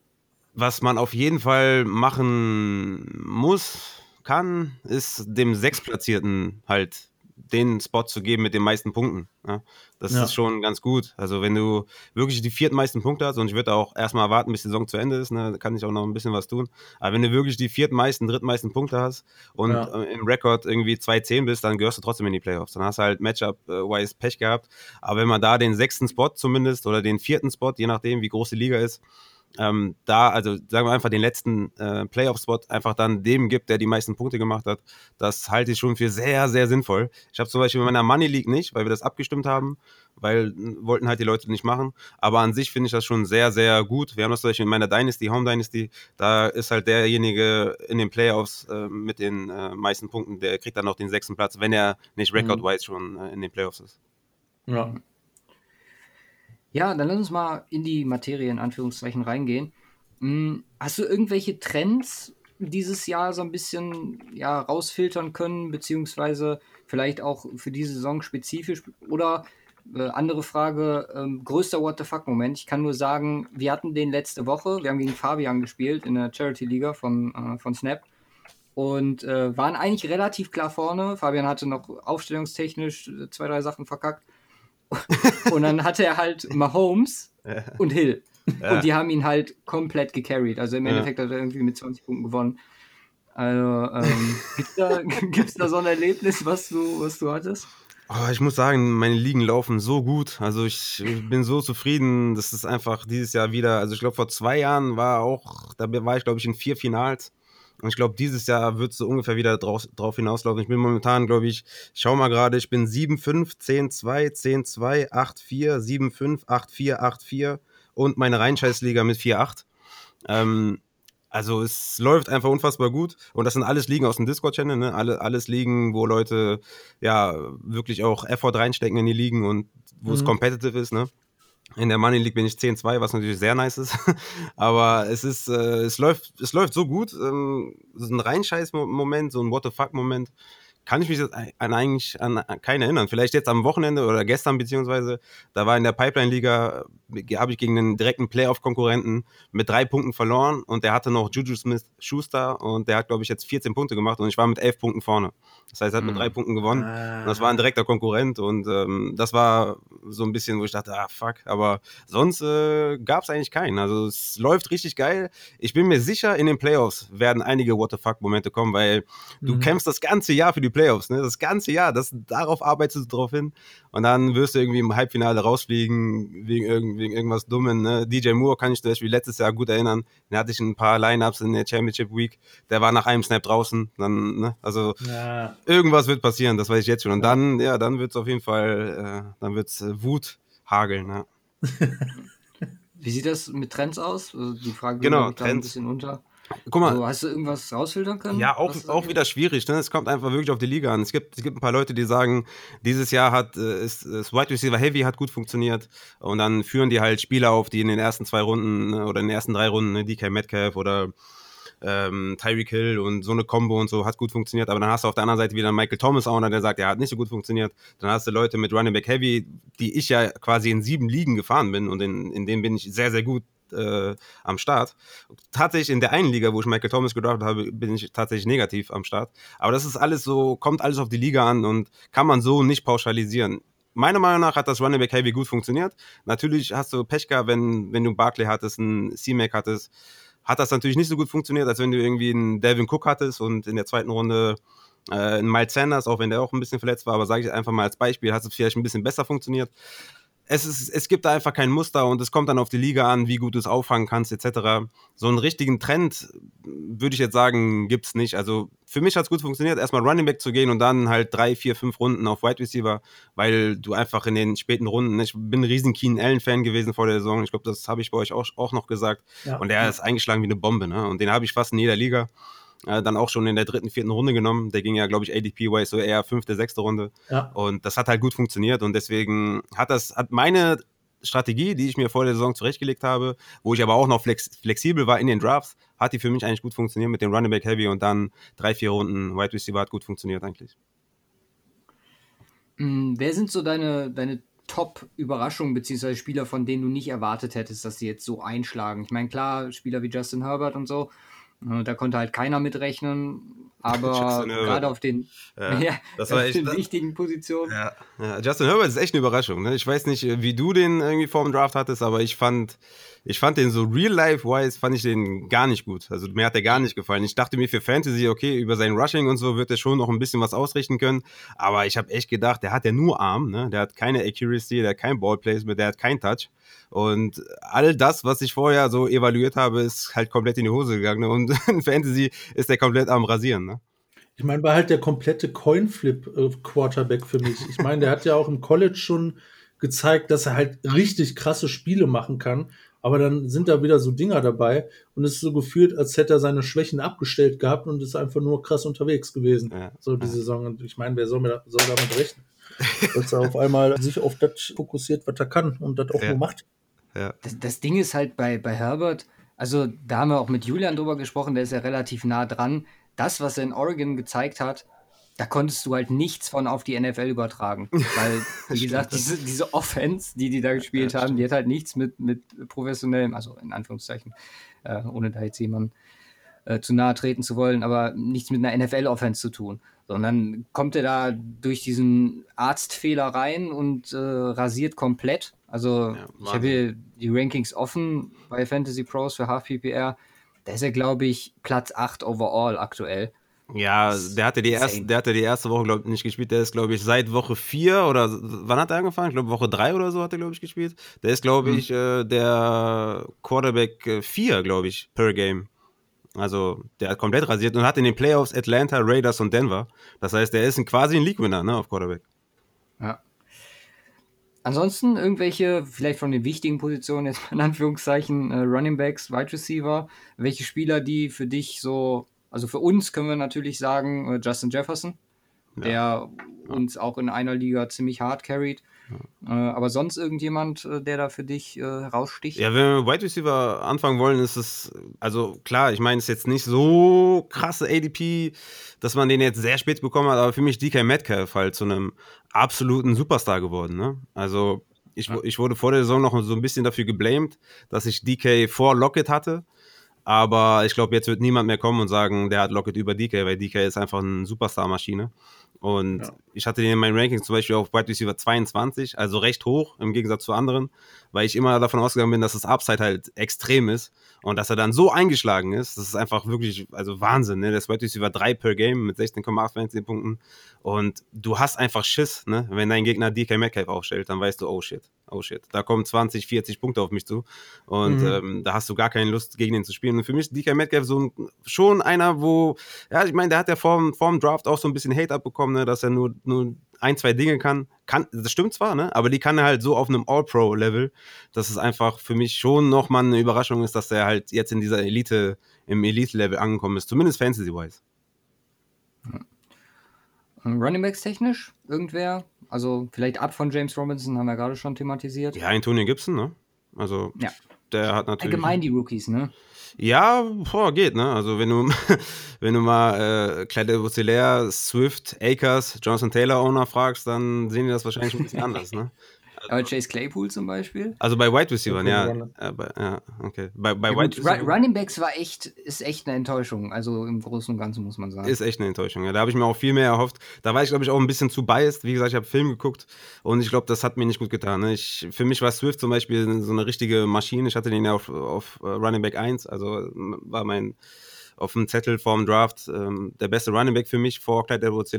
was man auf jeden Fall machen muss, kann, ist dem Sechsplatzierten halt den Spot zu geben mit den meisten Punkten. Ja? Das ja. ist schon ganz gut. Also wenn du wirklich die viertmeisten Punkte hast, und ich würde auch erstmal warten, bis die Saison zu Ende ist, ne, kann ich auch noch ein bisschen was tun. Aber wenn du wirklich die viertmeisten, drittmeisten Punkte hast und ja. äh, im Rekord irgendwie 2-10 bist, dann gehörst du trotzdem in die Playoffs. Dann hast du halt Matchup-wise Pech gehabt. Aber wenn man da den sechsten Spot zumindest oder den vierten Spot, je nachdem, wie groß die Liga ist, ähm, da, also sagen wir einfach den letzten äh, Playoff-Spot einfach dann dem gibt, der die meisten Punkte gemacht hat, das halte ich schon für sehr, sehr sinnvoll. Ich habe zum Beispiel in meiner Money League nicht, weil wir das abgestimmt haben, weil wollten halt die Leute nicht machen. Aber an sich finde ich das schon sehr, sehr gut. Wir haben das zum Beispiel in meiner Dynasty, Home Dynasty, da ist halt derjenige in den Playoffs äh, mit den äh, meisten Punkten, der kriegt dann noch den sechsten Platz, wenn er nicht mhm. record-wise schon äh, in den Playoffs ist. Ja, ja, dann lass uns mal in die Materie in Anführungszeichen reingehen. Hm, hast du irgendwelche Trends dieses Jahr so ein bisschen ja, rausfiltern können, beziehungsweise vielleicht auch für diese Saison spezifisch? Oder äh, andere Frage, ähm, größter What the fuck-Moment. Ich kann nur sagen, wir hatten den letzte Woche, wir haben gegen Fabian gespielt in der Charity-Liga von, äh, von Snap und äh, waren eigentlich relativ klar vorne. Fabian hatte noch aufstellungstechnisch äh, zwei, drei Sachen verkackt. Und dann hatte er halt [laughs] Mahomes ja. und Hill. Ja. Und die haben ihn halt komplett gecarried. Also im Endeffekt hat er irgendwie mit 20 Punkten gewonnen. Also, ähm, [laughs] gibt es da, gibt's da so ein Erlebnis, was du, was du hattest? Oh, ich muss sagen, meine Ligen laufen so gut. Also ich bin so zufrieden. Das ist einfach dieses Jahr wieder. Also ich glaube, vor zwei Jahren war auch, da war ich, glaube ich, in vier Finals. Und ich glaube, dieses Jahr wird es so ungefähr wieder drauf, drauf hinauslaufen. Ich bin momentan, glaube ich, ich schau mal gerade, ich bin 7-5, 10-2, 10-2, 8-4, 7-5, 8-4, 8-4 und meine Rheinscheißliga mit 4-8. Ähm, also es läuft einfach unfassbar gut und das sind alles Ligen aus dem Discord-Channel, ne? Alle, alles Ligen, wo Leute ja wirklich auch Effort reinstecken in die Ligen und wo mhm. es competitive ist, ne? In der Money League bin ich 10-2, was natürlich sehr nice ist. [laughs] Aber es ist, äh, es läuft, es läuft so gut. Ähm, ist ein Reinscheiß-Moment, so ein What the fuck-Moment kann ich mich jetzt an eigentlich an keinen erinnern. Vielleicht jetzt am Wochenende oder gestern beziehungsweise, da war in der Pipeline-Liga, äh, habe ich gegen einen direkten Playoff-Konkurrenten mit drei Punkten verloren und der hatte noch Juju Smith-Schuster und der hat, glaube ich, jetzt 14 Punkte gemacht und ich war mit elf Punkten vorne. Das heißt, er hat mit mhm. drei Punkten gewonnen ah. und das war ein direkter Konkurrent und ähm, das war so ein bisschen, wo ich dachte, ah, fuck, aber sonst äh, gab es eigentlich keinen. Also es läuft richtig geil. Ich bin mir sicher, in den Playoffs werden einige What the fuck-Momente kommen, weil mhm. du kämpfst das ganze Jahr für die Playoffs, ne? Das ganze Jahr, das, darauf arbeitest du drauf hin. Und dann wirst du irgendwie im Halbfinale rausfliegen wegen, wegen irgendwas Dummen. Ne? DJ Moore kann ich zum Beispiel letztes Jahr gut erinnern. Den hatte ich ein paar Lineups in der Championship Week. Der war nach einem Snap draußen. Dann, ne? Also ja. irgendwas wird passieren, das weiß ich jetzt schon. Und dann, ja, dann wird es auf jeden Fall, äh, dann wird es äh, Wut hageln. Ne? [laughs] Wie sieht das mit Trends aus? Also die Frage genau, Trends. ein bisschen unter. Guck mal. Also hast du irgendwas rausfiltern können? Ja, auch, auch wieder schwierig. Ne? Es kommt einfach wirklich auf die Liga an. Es gibt, es gibt ein paar Leute, die sagen, dieses Jahr hat äh, ist, ist Wide Receiver Heavy hat gut funktioniert. Und dann führen die halt Spieler auf, die in den ersten zwei Runden ne, oder in den ersten drei Runden, ne, DK Metcalf oder ähm, Tyreek Hill und so eine Combo und so hat gut funktioniert, aber dann hast du auf der anderen Seite wieder Michael Thomas auch, der sagt, ja, hat nicht so gut funktioniert. Dann hast du Leute mit Running Back Heavy, die ich ja quasi in sieben Ligen gefahren bin und in, in denen bin ich sehr, sehr gut äh, am Start. Tatsächlich in der einen Liga, wo ich Michael Thomas gedraftet habe, bin ich tatsächlich negativ am Start. Aber das ist alles so, kommt alles auf die Liga an und kann man so nicht pauschalisieren meiner Meinung nach hat das Running Back Heavy gut funktioniert. Natürlich hast du Pech gehabt, wenn, wenn du Barkley hattest, einen C-Mac hattest, hat das natürlich nicht so gut funktioniert, als wenn du irgendwie einen Devin Cook hattest und in der zweiten Runde äh, Miles Sanders, auch wenn der auch ein bisschen verletzt war, aber sage ich einfach mal als Beispiel, hat es vielleicht ein bisschen besser funktioniert es, ist, es gibt da einfach kein Muster und es kommt dann auf die Liga an, wie gut du es auffangen kannst, etc. So einen richtigen Trend, würde ich jetzt sagen, gibt es nicht. Also für mich hat es gut funktioniert, erstmal Running Back zu gehen und dann halt drei, vier, fünf Runden auf Wide Receiver, weil du einfach in den späten Runden, ich bin ein riesen Keen Allen-Fan gewesen vor der Saison, ich glaube, das habe ich bei euch auch, auch noch gesagt. Ja. Und der ist eingeschlagen wie eine Bombe, ne? Und den habe ich fast in jeder Liga äh, dann auch schon in der dritten, vierten Runde genommen. Der ging ja, glaube ich, ADP-wise so eher fünfte, sechste Runde. Ja. Und das hat halt gut funktioniert und deswegen hat das, hat meine Strategie, die ich mir vor der Saison zurechtgelegt habe, wo ich aber auch noch flex flexibel war in den Drafts, hat die für mich eigentlich gut funktioniert mit dem Running Back Heavy und dann drei, vier Runden Wide Receiver hat gut funktioniert eigentlich. Mm, wer sind so deine, deine Top-Überraschungen, beziehungsweise Spieler, von denen du nicht erwartet hättest, dass sie jetzt so einschlagen? Ich meine, klar, Spieler wie Justin Herbert und so, da konnte halt keiner mitrechnen, [laughs] aber gerade auf den, ja, [laughs] ja, das war echt, wichtigen Positionen. Ja. ja. Justin Herbert ist echt eine Überraschung. Ne? Ich weiß nicht, wie du den irgendwie vor dem Draft hattest, aber ich fand, ich fand den so real-life-wise, fand ich den gar nicht gut. Also mir hat der gar nicht gefallen. Ich dachte mir für Fantasy, okay, über sein Rushing und so wird er schon noch ein bisschen was ausrichten können, aber ich habe echt gedacht, der hat ja nur Arm, ne? der hat keine Accuracy, der hat kein Ballplacement, der hat kein Touch. Und all das, was ich vorher so evaluiert habe, ist halt komplett in die Hose gegangen. Ne? Und [laughs] in Fantasy ist der komplett am Rasieren. Ne? Ich meine, war halt der komplette Coinflip-Quarterback für mich. Ich meine, der hat ja auch im College schon gezeigt, dass er halt richtig krasse Spiele machen kann. Aber dann sind da wieder so Dinger dabei und es ist so gefühlt, als hätte er seine Schwächen abgestellt gehabt und ist einfach nur krass unterwegs gewesen. Ja, so die ja. Saison. Und ich meine, wer soll, mir, soll damit rechnen? Dass er auf einmal sich auf das fokussiert, was er kann und das auch ja. nur macht. Ja. Das, das, Ding ist halt bei, bei Herbert, also da haben wir auch mit Julian drüber gesprochen, der ist ja relativ nah dran. Das, was er in Oregon gezeigt hat, da konntest du halt nichts von auf die NFL übertragen. [laughs] Weil, wie gesagt, diese, diese Offense, die die da gespielt ja, haben, die hat halt nichts mit, mit professionellem, also in Anführungszeichen, äh, ohne da jetzt jemanden äh, zu nahe treten zu wollen, aber nichts mit einer NFL-Offense zu tun. Sondern kommt er da durch diesen Arztfehler rein und äh, rasiert komplett. Also ja, ich habe hier die Rankings offen bei Fantasy Pros für Half PPR. Da ist er, glaube ich, Platz 8 overall aktuell. Ja, der hatte die erste, der hatte die erste Woche, glaube ich, nicht gespielt. Der ist, glaube ich, seit Woche 4 oder wann hat er angefangen? Ich glaube, Woche 3 oder so hat er, glaube ich, gespielt. Der ist, glaube mhm. ich, äh, der Quarterback 4, äh, glaube ich, per Game. Also, der hat komplett rasiert und hat in den Playoffs Atlanta, Raiders und Denver. Das heißt, der ist ein, quasi ein League-Winner, ne, auf Quarterback. Ja. Ansonsten irgendwelche, vielleicht von den wichtigen Positionen, jetzt in Anführungszeichen, äh, Running Backs, Wide Receiver, welche Spieler, die für dich so, also für uns können wir natürlich sagen, äh, Justin Jefferson, ja. der ja. uns auch in einer Liga ziemlich hart carried. Äh, aber sonst irgendjemand, äh, der da für dich äh, raussticht? Ja, wenn wir mit Wide Receiver anfangen wollen, ist es, also klar, ich meine, es ist jetzt nicht so krasse ADP, dass man den jetzt sehr spät bekommen hat, aber für mich DK Metcalf halt zu einem absoluten Superstar geworden. Ne? Also ich, ja. ich wurde vor der Saison noch so ein bisschen dafür geblamed, dass ich DK vor Lockett hatte. Aber ich glaube, jetzt wird niemand mehr kommen und sagen, der hat Lockett über DK, weil DK ist einfach eine Superstar-Maschine. Und ja. ich hatte den in meinem Ranking zum Beispiel auf Wide Receiver 22, also recht hoch im Gegensatz zu anderen, weil ich immer davon ausgegangen bin, dass das Upside halt extrem ist und dass er dann so eingeschlagen ist. Das ist einfach wirklich, also Wahnsinn, ne? Das Wide Receiver 3 per Game mit 16,8 Fantasy-Punkten. Und du hast einfach Schiss, ne? Wenn dein Gegner DK Metcalf aufstellt, dann weißt du, oh shit, oh shit, da kommen 20, 40 Punkte auf mich zu. Und mhm. ähm, da hast du gar keine Lust, gegen den zu spielen. Und für mich ist DK Metcalf so ein, schon einer, wo, ja, ich meine, der hat ja vorm, vorm Draft auch so ein bisschen Hate abbekommen, ne? dass er nur, nur ein, zwei Dinge kann. kann. Das stimmt zwar, ne? aber die kann er halt so auf einem All-Pro-Level, dass es einfach für mich schon nochmal eine Überraschung ist, dass er halt jetzt in dieser Elite, im Elite-Level angekommen ist, zumindest Fantasy-wise. Running Backs technisch, irgendwer? Also vielleicht ab von James Robinson, haben wir gerade schon thematisiert. Ja, Antonio Gibson, ne? Also ja. der hat natürlich. Allgemein die Rookies, ne? Ja, boah, geht, ne? Also wenn du, [laughs] wenn du mal äh, Clyde Vaucelaire, Swift, Akers, Jonathan Taylor Owner fragst, dann sehen die das wahrscheinlich ein bisschen [laughs] anders, ne? Aber Chase Claypool zum Beispiel? Also bei Wide Receiver, ja. Äh, bei, ja, okay. Bei, bei ja, Wide Receiver. Running Backs war echt, ist echt eine Enttäuschung. Also im Großen und Ganzen muss man sagen. Ist echt eine Enttäuschung, ja. Da habe ich mir auch viel mehr erhofft. Da war ich, glaube ich, auch ein bisschen zu biased. Wie gesagt, ich habe Film geguckt und ich glaube, das hat mir nicht gut getan. Ne? Ich, für mich war Swift zum Beispiel so eine richtige Maschine. Ich hatte den ja auf, auf äh, Running Back 1, also war mein auf dem Zettel vorm Draft ähm, der beste Running Back für mich vor Clyde edwards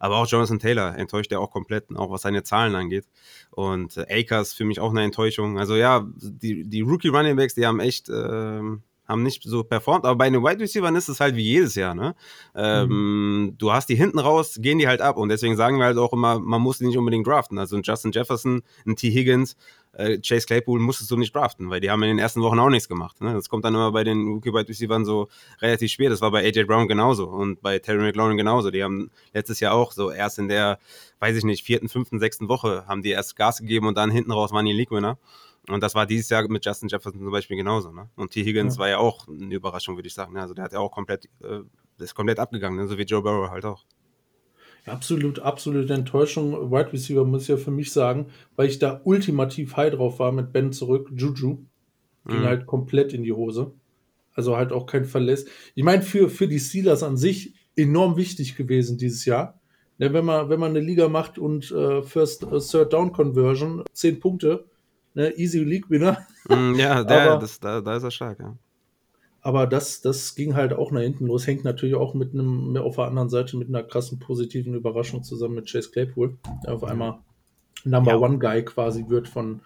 Aber auch Jonathan Taylor enttäuscht er auch komplett, auch was seine Zahlen angeht. Und äh, Akers für mich auch eine Enttäuschung. Also ja, die, die Rookie Running Backs, die haben echt ähm, haben nicht so performt, aber bei den Wide Receivers ist es halt wie jedes Jahr, ne? Ähm, mhm. Du hast die hinten raus, gehen die halt ab und deswegen sagen wir halt auch immer, man muss die nicht unbedingt draften. Also ein Justin Jefferson, ein T. Higgins, äh, Chase Claypool musstest du nicht draften, weil die haben in den ersten Wochen auch nichts gemacht. Ne? Das kommt dann immer bei den Rookie Wide Receivers so relativ spät. Das war bei AJ Brown genauso und bei Terry McLaurin genauso. Die haben letztes Jahr auch so erst in der, weiß ich nicht, vierten, fünften, sechsten Woche haben die erst Gas gegeben und dann hinten raus waren die League Winner. Und das war dieses Jahr mit Justin Jefferson zum Beispiel genauso. Ne? Und T. Higgins ja. war ja auch eine Überraschung, würde ich sagen. Also der hat ja auch komplett, äh, ist komplett abgegangen, ne? so wie Joe Burrow halt auch. Ja, absolut, absolute Enttäuschung. Wide Receiver muss ich ja für mich sagen, weil ich da ultimativ high drauf war mit Ben zurück. Juju ging mhm. halt komplett in die Hose. Also halt auch kein Verläss. Ich meine, für, für die Steelers an sich enorm wichtig gewesen dieses Jahr. Denn ne, wenn man, wenn man eine Liga macht und äh, First uh, Third Down Conversion, 10 Punkte, ne, Easy League Winner. Mm, ja, [laughs] der, das, da, da ist er stark, ja. Aber das, das ging halt auch nach hinten los. Hängt natürlich auch mit einem, auf der anderen Seite mit einer krassen positiven Überraschung zusammen mit Chase Claypool, der auf einmal Number ja. One Guy quasi wird von,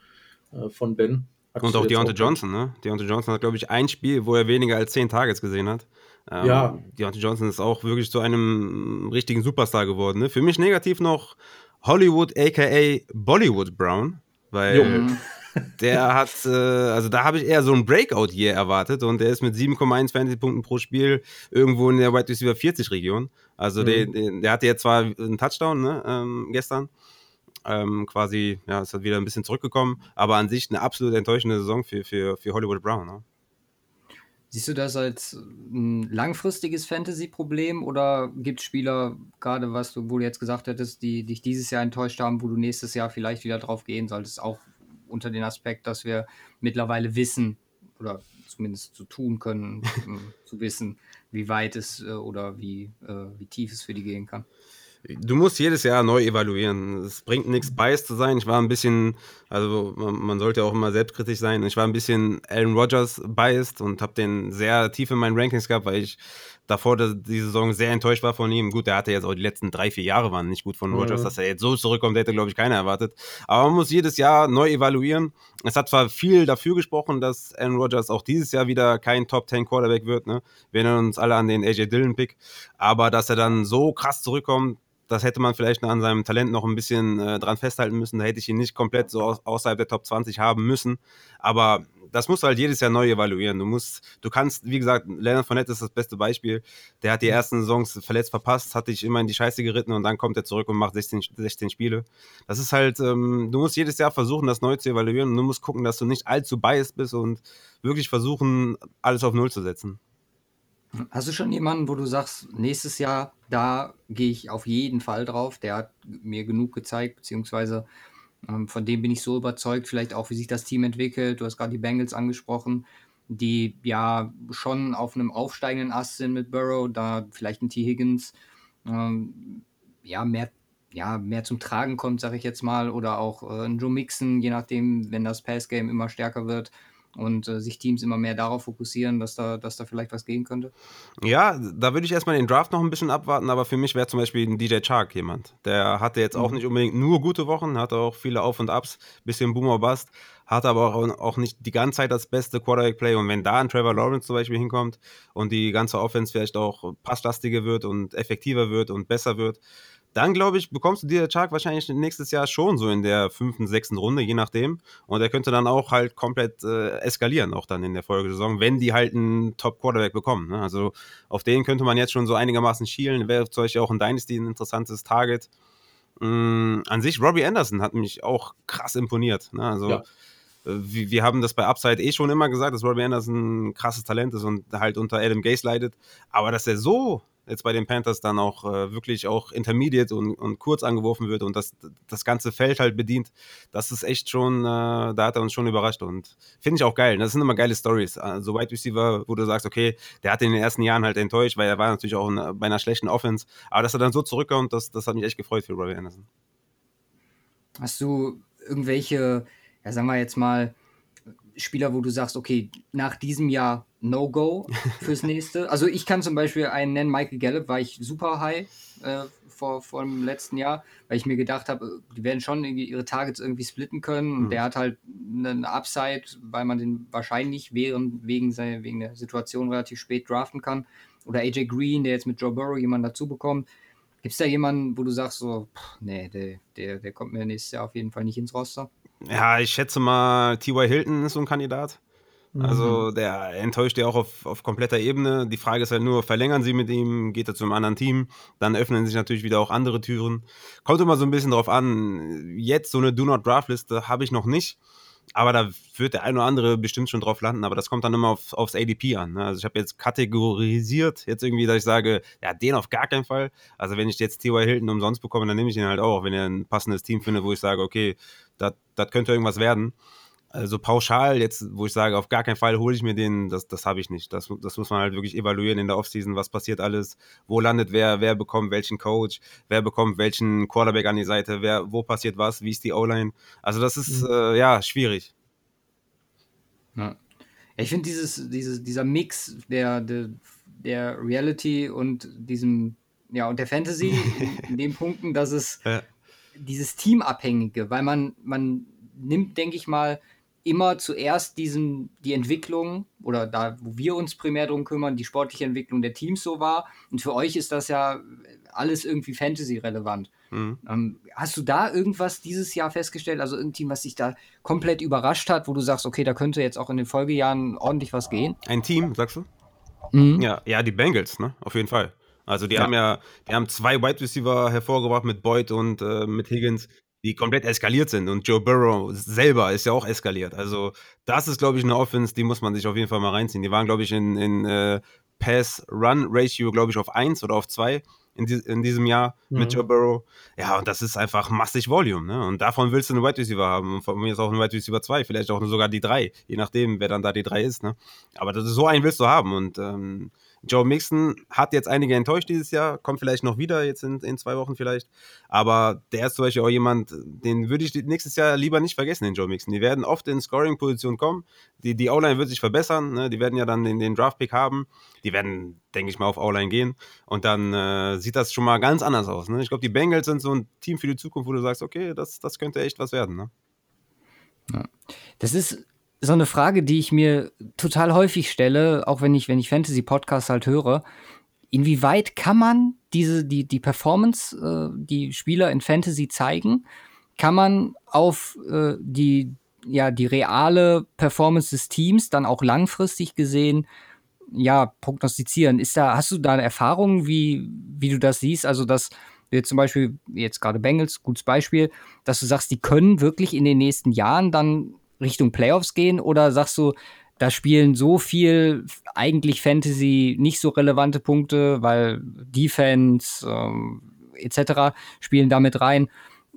äh, von Ben. Und auch Deontay Johnson, ne? Deontay Johnson hat, glaube ich, ein Spiel, wo er weniger als zehn Targets gesehen hat. Ähm, ja. Deontay Johnson ist auch wirklich zu einem richtigen Superstar geworden. Ne? Für mich negativ noch Hollywood, aka Bollywood Brown, weil jo. Der hat, äh, also da habe ich eher so ein Breakout hier erwartet und der ist mit 7,1 Fantasy-Punkten pro Spiel irgendwo in der Wide Receiver 40-Region. Also mhm. der, der, hatte jetzt zwar einen Touchdown ne, ähm, gestern, ähm, quasi, ja, ist halt wieder ein bisschen zurückgekommen, aber an sich eine absolut enttäuschende Saison für, für, für Hollywood Brown. Ne? Siehst du das als ein langfristiges Fantasy-Problem oder gibt es Spieler, gerade was du, wo du jetzt gesagt hättest, die dich dieses Jahr enttäuscht haben, wo du nächstes Jahr vielleicht wieder drauf gehen solltest, auch unter den Aspekt, dass wir mittlerweile wissen oder zumindest zu tun können, [laughs] zu wissen, wie weit es äh, oder wie, äh, wie tief es für die gehen kann. Du musst jedes Jahr neu evaluieren. Es bringt nichts, biased zu sein. Ich war ein bisschen, also man, sollte auch immer selbstkritisch sein. Ich war ein bisschen Aaron Rodgers biased und habe den sehr tief in meinen Rankings gehabt, weil ich davor die Saison sehr enttäuscht war von ihm. Gut, der hatte jetzt auch die letzten drei, vier Jahre waren nicht gut von Rodgers, mhm. dass er jetzt so zurückkommt, hätte, glaube ich, keiner erwartet. Aber man muss jedes Jahr neu evaluieren. Es hat zwar viel dafür gesprochen, dass Aaron Rodgers auch dieses Jahr wieder kein Top 10 Quarterback wird. Ne? Wir erinnern uns alle an den AJ Dillon-Pick. Aber dass er dann so krass zurückkommt, das hätte man vielleicht an seinem Talent noch ein bisschen äh, dran festhalten müssen. Da hätte ich ihn nicht komplett so aus, außerhalb der Top 20 haben müssen. Aber das musst du halt jedes Jahr neu evaluieren. Du musst, du kannst, wie gesagt, Leonard Fournette ist das beste Beispiel. Der hat die ersten Saisons verletzt verpasst, hat dich immer in die Scheiße geritten und dann kommt er zurück und macht 16, 16 Spiele. Das ist halt, ähm, du musst jedes Jahr versuchen, das neu zu evaluieren und du musst gucken, dass du nicht allzu biased bist und wirklich versuchen, alles auf Null zu setzen. Hast du schon jemanden, wo du sagst, nächstes Jahr, da gehe ich auf jeden Fall drauf, der hat mir genug gezeigt, beziehungsweise ähm, von dem bin ich so überzeugt, vielleicht auch, wie sich das Team entwickelt. Du hast gerade die Bengals angesprochen, die ja schon auf einem aufsteigenden Ast sind mit Burrow, da vielleicht ein T. Higgins ähm, ja, mehr, ja, mehr zum Tragen kommt, sage ich jetzt mal, oder auch äh, ein Joe Mixon, je nachdem, wenn das Passgame immer stärker wird und äh, sich Teams immer mehr darauf fokussieren, dass da, dass da vielleicht was gehen könnte? Ja, da würde ich erstmal den Draft noch ein bisschen abwarten, aber für mich wäre zum Beispiel ein DJ Chark jemand. Der hatte jetzt auch mhm. nicht unbedingt nur gute Wochen, hatte auch viele Auf und Ups, bisschen Boomer Bust, hatte aber auch, auch nicht die ganze Zeit das beste Quarterback-Play und wenn da ein Trevor Lawrence zum Beispiel hinkommt und die ganze Offense vielleicht auch passlastiger wird und effektiver wird und besser wird, dann glaube ich, bekommst du dir Chark wahrscheinlich nächstes Jahr schon so in der fünften, sechsten Runde, je nachdem. Und er könnte dann auch halt komplett äh, eskalieren, auch dann in der Folgesaison, wenn die halt einen Top-Quarterback bekommen. Ne? Also auf den könnte man jetzt schon so einigermaßen schielen. Wäre zum Beispiel auch in Dynasty ein interessantes Target. Mm, an sich, Robbie Anderson hat mich auch krass imponiert. Ne? Also ja. Äh, wir, wir, haben das bei Upside eh schon immer gesagt, dass Robbie Anderson ein krasses Talent ist und halt unter Adam Gase leidet. Aber dass er so jetzt bei den Panthers dann auch äh, wirklich auch intermediate und, und kurz angeworfen wird und das, das ganze Feld halt bedient, das ist echt schon, äh, da hat er uns schon überrascht und finde ich auch geil. Das sind immer geile Stories. Also Wide Receiver, wo du sagst, okay, der hat in den ersten Jahren halt enttäuscht, weil er war natürlich auch in, bei einer schlechten Offense, aber dass er dann so zurückkommt, das, das hat mich echt gefreut für Robbie Anderson. Hast du irgendwelche, ja sagen wir jetzt mal, Spieler, wo du sagst, okay, nach diesem Jahr No-Go [laughs] fürs nächste? Also ich kann zum Beispiel einen nennen, Michael Gallup, war ich super high äh, vor, vor dem letzten Jahr, weil ich mir gedacht habe, die werden schon ihre Targets irgendwie splitten können und mhm. der hat halt einen Upside, weil man den wahrscheinlich während, wegen, seiner, wegen der Situation relativ spät draften kann. Oder AJ Green, der jetzt mit Joe Burrow jemanden dazu bekommt. Gibt es da jemanden, wo du sagst, so, pff, nee, der, der, der kommt mir nächstes Jahr auf jeden Fall nicht ins Roster? Ja, ich schätze mal, T.Y. Hilton ist so ein Kandidat. Also mhm. der enttäuscht ja auch auf, auf kompletter Ebene. Die Frage ist halt nur, verlängern sie mit ihm, geht er zu einem anderen Team, dann öffnen sich natürlich wieder auch andere Türen. Kommt immer so ein bisschen drauf an. Jetzt so eine Do-Not-Draft-Liste habe ich noch nicht. Aber da wird der ein oder andere bestimmt schon drauf landen, aber das kommt dann immer auf, aufs ADP an. Ne? Also ich habe jetzt kategorisiert, jetzt irgendwie, dass ich sage, ja, den auf gar keinen Fall. Also wenn ich jetzt T.Y. Hilton umsonst bekomme, dann nehme ich ihn halt auch, wenn er ein passendes Team findet, wo ich sage, okay, das könnte irgendwas werden. Also pauschal jetzt, wo ich sage, auf gar keinen Fall hole ich mir den, das, das habe ich nicht. Das, das muss man halt wirklich evaluieren in der Offseason, was passiert alles, wo landet wer, wer bekommt welchen Coach, wer bekommt welchen Quarterback an die Seite, wer, wo passiert was, wie ist die O-Line. Also das ist mhm. äh, ja schwierig. Ja. Ich finde dieses, dieses, dieser Mix der, der, der Reality und diesem, ja, und der Fantasy [laughs] in, den Punkten, dass es ja. dieses Teamabhängige, weil man, man nimmt, denke ich mal, immer zuerst diesen, die Entwicklung oder da, wo wir uns primär darum kümmern, die sportliche Entwicklung der Teams so war. Und für euch ist das ja alles irgendwie Fantasy-relevant. Mhm. Ähm, hast du da irgendwas dieses Jahr festgestellt, also irgendein Team, was dich da komplett überrascht hat, wo du sagst, okay, da könnte jetzt auch in den Folgejahren ordentlich was gehen? Ein Team, sagst du? Mhm. Ja, ja, die Bengals, ne? Auf jeden Fall. Also die ja. haben ja, die haben zwei Wide Receiver hervorgebracht mit Boyd und äh, mit Higgins die komplett eskaliert sind. Und Joe Burrow selber ist ja auch eskaliert. Also, das ist, glaube ich, eine Offense, die muss man sich auf jeden Fall mal reinziehen. Die waren, glaube ich, in, in äh, Pass-Run-Ratio, glaube ich, auf 1 oder auf 2 in, die, in diesem Jahr mhm. mit Joe Burrow. Ja, und das ist einfach massig Volume. Ne? Und davon willst du eine Wide Receiver haben. Und von mir ist auch eine Wide Receiver 2, vielleicht auch sogar die 3, je nachdem, wer dann da die 3 ist. Ne? Aber das ist, so einen willst du haben. Und ähm, Joe Mixon hat jetzt einige enttäuscht dieses Jahr, kommt vielleicht noch wieder, jetzt in, in zwei Wochen vielleicht. Aber der ist zum Beispiel auch jemand, den würde ich nächstes Jahr lieber nicht vergessen, den Joe Mixon. Die werden oft in Scoring-Position kommen. Die, die O-Line wird sich verbessern. Ne? Die werden ja dann den, den Draft-Pick haben. Die werden, denke ich mal, auf O-Line gehen. Und dann äh, sieht das schon mal ganz anders aus. Ne? Ich glaube, die Bengals sind so ein Team für die Zukunft, wo du sagst, okay, das, das könnte echt was werden. Ne? Ja. Das ist so eine Frage, die ich mir total häufig stelle, auch wenn ich, wenn ich Fantasy-Podcasts halt höre. Inwieweit kann man diese, die, die Performance, äh, die Spieler in Fantasy zeigen, kann man auf äh, die, ja, die reale Performance des Teams dann auch langfristig gesehen ja, prognostizieren. Ist da, hast du da eine Erfahrung, wie, wie du das siehst? Also, dass wir zum Beispiel, jetzt gerade Bengals, gutes Beispiel, dass du sagst, die können wirklich in den nächsten Jahren dann Richtung Playoffs gehen oder sagst du, da spielen so viel eigentlich Fantasy nicht so relevante Punkte, weil Defense ähm, etc. spielen damit rein,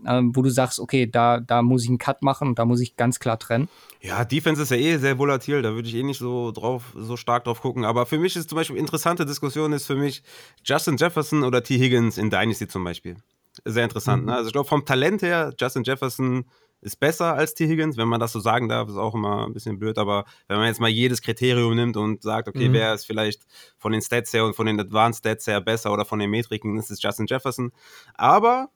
ähm, wo du sagst, okay, da, da muss ich einen Cut machen und da muss ich ganz klar trennen. Ja, Defense ist ja eh sehr volatil, da würde ich eh nicht so drauf, so stark drauf gucken. Aber für mich ist zum Beispiel interessante Diskussion ist für mich Justin Jefferson oder T. Higgins in Dynasty zum Beispiel. Sehr interessant. Mhm. Ne? Also ich glaube, vom Talent her, Justin Jefferson ist besser als T. Higgins, wenn man das so sagen darf, ist auch immer ein bisschen blöd, aber wenn man jetzt mal jedes Kriterium nimmt und sagt, okay, mhm. wer ist vielleicht von den Stats her und von den Advanced Stats her besser oder von den Metriken, ist es Justin Jefferson. Aber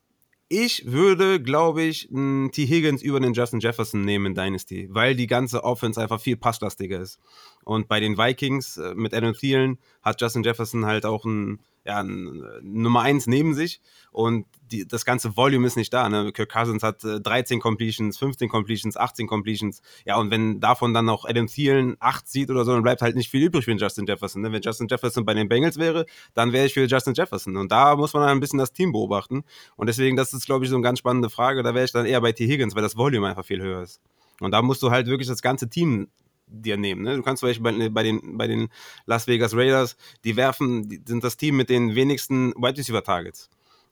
ich würde, glaube ich, einen T. Higgins über den Justin Jefferson nehmen in Dynasty, weil die ganze Offense einfach viel passlastiger ist. Und bei den Vikings äh, mit Adam Thielen hat Justin Jefferson halt auch ein ja, Nummer eins neben sich und die, das ganze Volume ist nicht da. Ne? Kirk Cousins hat äh, 13 Completions, 15 Completions, 18 Completions. Ja, und wenn davon dann noch Adam Thielen 8 sieht oder so, dann bleibt halt nicht viel übrig für Justin Jefferson. Ne? Wenn Justin Jefferson bei den Bengals wäre, dann wäre ich für Justin Jefferson. Und da muss man dann ein bisschen das Team beobachten. Und deswegen, das ist, glaube ich, so eine ganz spannende Frage. Da wäre ich dann eher bei T. Higgins, weil das Volume einfach viel höher ist. Und da musst du halt wirklich das ganze Team dir nehmen. Ne? Du kannst zum Beispiel bei, bei, den, bei den Las Vegas Raiders, die werfen, die sind das Team mit den wenigsten Wide Receiver Targets.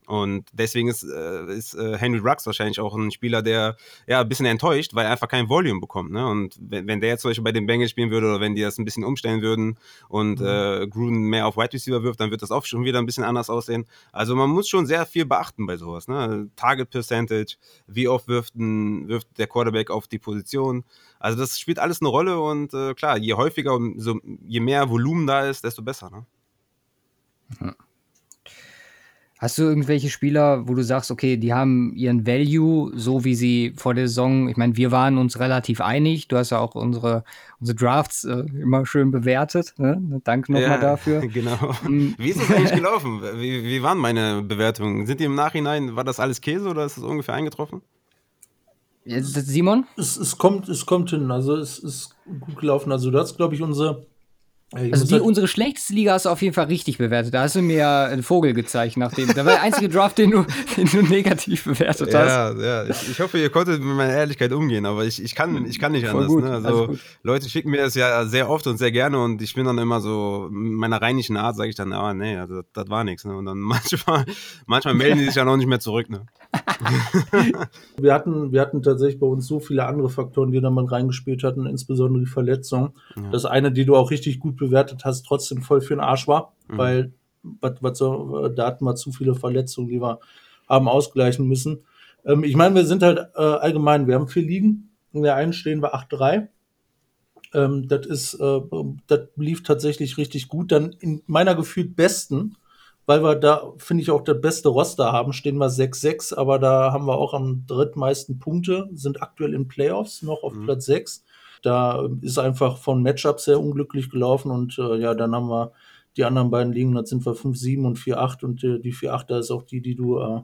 Und deswegen ist, äh, ist äh, Henry Rux wahrscheinlich auch ein Spieler, der ja ein bisschen enttäuscht, weil er einfach kein Volume bekommt. Ne? Und wenn, wenn der jetzt zum Beispiel bei den Bengals spielen würde oder wenn die das ein bisschen umstellen würden und mhm. äh, Gruden mehr auf Wide Receiver wirft, dann wird das auch schon wieder ein bisschen anders aussehen. Also man muss schon sehr viel beachten bei sowas. Ne? Target Percentage, wie oft wirft, ein, wirft der Quarterback auf die Position. Also das spielt alles eine Rolle und äh, klar, je häufiger und so, je mehr Volumen da ist, desto besser. Ne? Mhm. Hast du irgendwelche Spieler, wo du sagst, okay, die haben ihren Value, so wie sie vor der Saison, ich meine, wir waren uns relativ einig, du hast ja auch unsere, unsere Drafts äh, immer schön bewertet, ne? danke nochmal ja, dafür. [laughs] Genau. Ähm, wie ist das eigentlich gelaufen? Wie, wie waren meine Bewertungen? Sind die im Nachhinein, war das alles Käse oder ist das ungefähr eingetroffen? Simon? Es, es, kommt, es kommt hin, also es ist gut gelaufen. Also du hast, glaube ich, unsere also die, halt unsere schlechteste Liga hast du auf jeden Fall richtig bewertet. Da hast du mir einen Vogel gezeigt, nachdem. Da war der einzige Draft, den du, [laughs] den du negativ bewertet hast. Ja, ja. Ich, ich, hoffe, ihr konntet mit meiner Ehrlichkeit umgehen, aber ich, ich, kann, ich kann nicht Voll anders. Ne? Also, Leute schicken mir das ja sehr oft und sehr gerne und ich bin dann immer so, in meiner rheinischen Art sage ich dann, ah, nee, also, das war nichts. Ne? Und dann [laughs] manchmal, manchmal melden die sich ja noch nicht mehr zurück. Ne? [laughs] wir, hatten, wir hatten tatsächlich bei uns so viele andere Faktoren, die da mal reingespielt hatten, insbesondere die Verletzung. Ja. Das eine, die du auch richtig gut bewertet hast, trotzdem voll für den Arsch war, mhm. weil was, so, da hatten wir zu viele Verletzungen, die wir haben ausgleichen müssen. Ähm, ich meine, wir sind halt äh, allgemein, wir haben vier Ligen. In der einen stehen wir 8-3. Ähm, das ist, äh, das lief tatsächlich richtig gut. Dann in meiner gefühlt besten weil wir da, finde ich, auch das beste Roster haben, stehen wir 6-6, aber da haben wir auch am drittmeisten Punkte, sind aktuell in Playoffs noch auf mhm. Platz 6. Da ist einfach von Matchups sehr unglücklich gelaufen und äh, ja, dann haben wir die anderen beiden Ligen, da sind wir 5-7 und 4-8 und äh, die 4-8, da ist auch die, die du äh,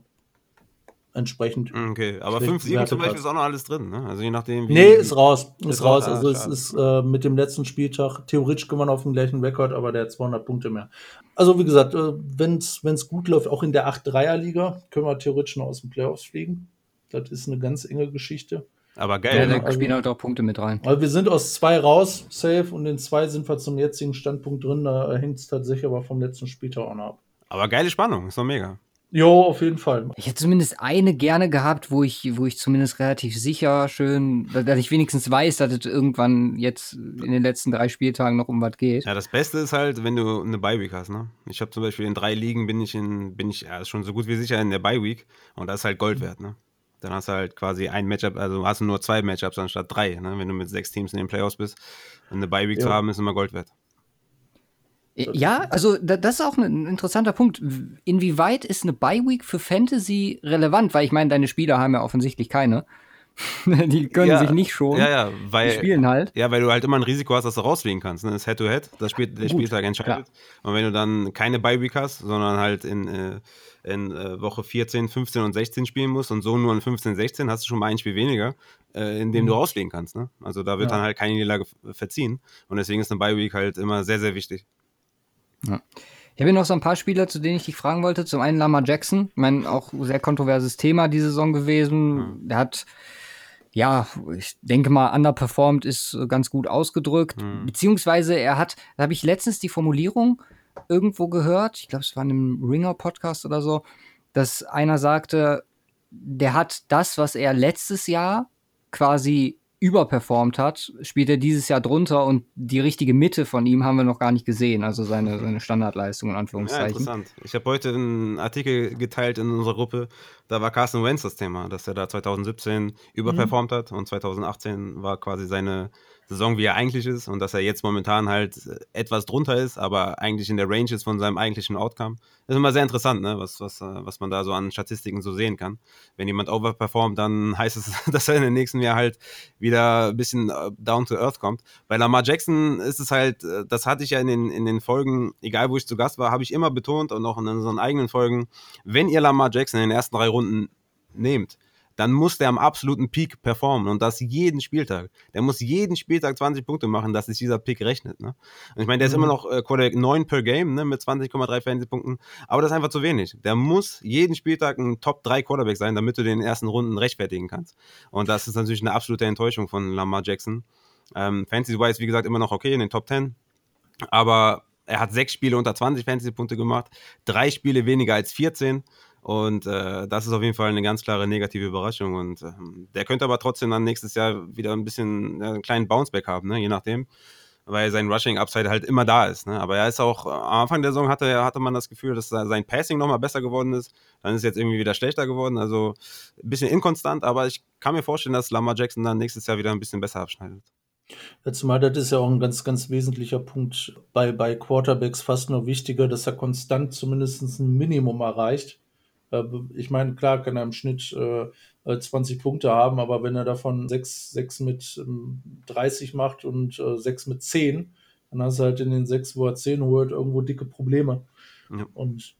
entsprechend. Mm, okay, aber 5-7 zum Beispiel ist auch noch alles drin, ne? Also je nachdem. Wie nee, ist raus. Ist, ist raus. Also es ist äh, mit dem letzten Spieltag, theoretisch man auf den gleichen Rekord, aber der hat 200 Punkte mehr. Also wie gesagt, äh, wenn es gut läuft, auch in der 8-3er-Liga, können wir theoretisch noch aus den Playoffs fliegen. Das ist eine ganz enge Geschichte. Aber geil. Ja, da also, spielen halt auch Punkte mit rein. Also wir sind aus zwei raus, safe, und in zwei sind wir zum jetzigen Standpunkt drin. Da hängt es tatsächlich aber vom letzten Spieltag auch noch ab. Aber geile Spannung, ist doch mega. Jo, auf jeden Fall. Ich hätte zumindest eine gerne gehabt, wo ich, wo ich zumindest relativ sicher schön, dass ich wenigstens weiß, dass es irgendwann jetzt in den letzten drei Spieltagen noch um was geht. Ja, das Beste ist halt, wenn du eine Bye-Week hast, ne? Ich habe zum Beispiel in drei Ligen bin ich in, bin ich ja, schon so gut wie sicher in der Bye-Week und das ist halt Gold wert, ne? Dann hast du halt quasi ein Matchup, also hast du nur zwei Matchups anstatt drei, ne? Wenn du mit sechs Teams in den Playoffs bist. Eine Bye-Week zu haben, ist immer Gold wert. Ja, also das ist auch ein interessanter Punkt. Inwieweit ist eine Bye-Week für Fantasy relevant? Weil ich meine, deine Spieler haben ja offensichtlich keine. [laughs] die können ja, sich nicht schon. Ja, ja, weil, die spielen halt. Ja, weil du halt immer ein Risiko hast, dass du rausfliegen kannst. Ne? Das Head-to-Head, das spielt, der Gut, Spieltag entscheidet. Klar. Und wenn du dann keine Bye-Week hast, sondern halt in, äh, in äh, Woche 14, 15 und 16 spielen musst und so nur in 15, 16, hast du schon mal ein Spiel weniger, äh, in dem mhm. du rausfliegen kannst. Ne? Also da wird ja. dann halt keine Niederlage verziehen. Und deswegen ist eine Bye-Week halt immer sehr, sehr wichtig. Ja. Ich habe hier noch so ein paar Spieler, zu denen ich dich fragen wollte. Zum einen Lama Jackson, ich meine, auch sehr kontroverses Thema diese Saison gewesen. Mhm. Der hat, ja, ich denke mal, underperformed ist ganz gut ausgedrückt. Mhm. Beziehungsweise er hat, da habe ich letztens die Formulierung irgendwo gehört, ich glaube, es war in einem Ringer-Podcast oder so, dass einer sagte, der hat das, was er letztes Jahr quasi überperformt hat, spielt er dieses Jahr drunter und die richtige Mitte von ihm haben wir noch gar nicht gesehen, also seine, seine Standardleistung in Anführungszeichen. Ja, interessant. Ich habe heute einen Artikel geteilt in unserer Gruppe, da war Carsten Wentz das Thema, dass er da 2017 überperformt mhm. hat und 2018 war quasi seine Saison, wie er eigentlich ist und dass er jetzt momentan halt äh, etwas drunter ist, aber eigentlich in der Range ist von seinem eigentlichen Outcome. Das ist immer sehr interessant, ne? was, was, äh, was man da so an Statistiken so sehen kann. Wenn jemand overperformt, dann [laughs] heißt es, dass er in den nächsten Jahr halt wieder ein bisschen äh, down to earth kommt. Bei Lamar Jackson ist es halt, das hatte ich ja in den, in den Folgen, egal wo ich zu Gast war, habe ich immer betont und auch in unseren eigenen Folgen, wenn ihr Lamar Jackson in den ersten drei Runden nehmt, dann muss der am absoluten Peak performen und das jeden Spieltag. Der muss jeden Spieltag 20 Punkte machen, dass sich dieser Peak rechnet. Ne? Und ich meine, der ist mhm. immer noch äh, Quarterback 9 per Game ne, mit 20,3 Fantasy-Punkten, aber das ist einfach zu wenig. Der muss jeden Spieltag ein Top 3 Quarterback sein, damit du den ersten Runden rechtfertigen kannst. Und das ist natürlich eine absolute Enttäuschung von Lamar Jackson. Ähm, Fantasy-wise, wie gesagt, immer noch okay in den Top 10. Aber er hat sechs Spiele unter 20 Fantasy-Punkte gemacht, drei Spiele weniger als 14. Und äh, das ist auf jeden Fall eine ganz klare negative Überraschung. Und äh, der könnte aber trotzdem dann nächstes Jahr wieder ein bisschen äh, einen kleinen Bounceback haben, ne? je nachdem. Weil sein Rushing-Upside halt immer da ist. Ne? Aber er ist auch, am Anfang der Saison hatte, hatte man das Gefühl, dass sein Passing nochmal besser geworden ist. Dann ist es jetzt irgendwie wieder schlechter geworden. Also ein bisschen inkonstant, aber ich kann mir vorstellen, dass Lamar Jackson dann nächstes Jahr wieder ein bisschen besser abschneidet. Ja, zumal das ist ja auch ein ganz, ganz wesentlicher Punkt bei, bei Quarterbacks fast nur wichtiger, dass er konstant zumindest ein Minimum erreicht. Äh, ich meine, klar kann er im Schnitt äh, 20 äh, Punkte haben, aber wenn er davon 6, 6 mit 30 ähm, macht und äh, 6 mit 10, dann hast du halt in den 6, wo er 10 holt, irgendwo dicke Probleme. Ja. Und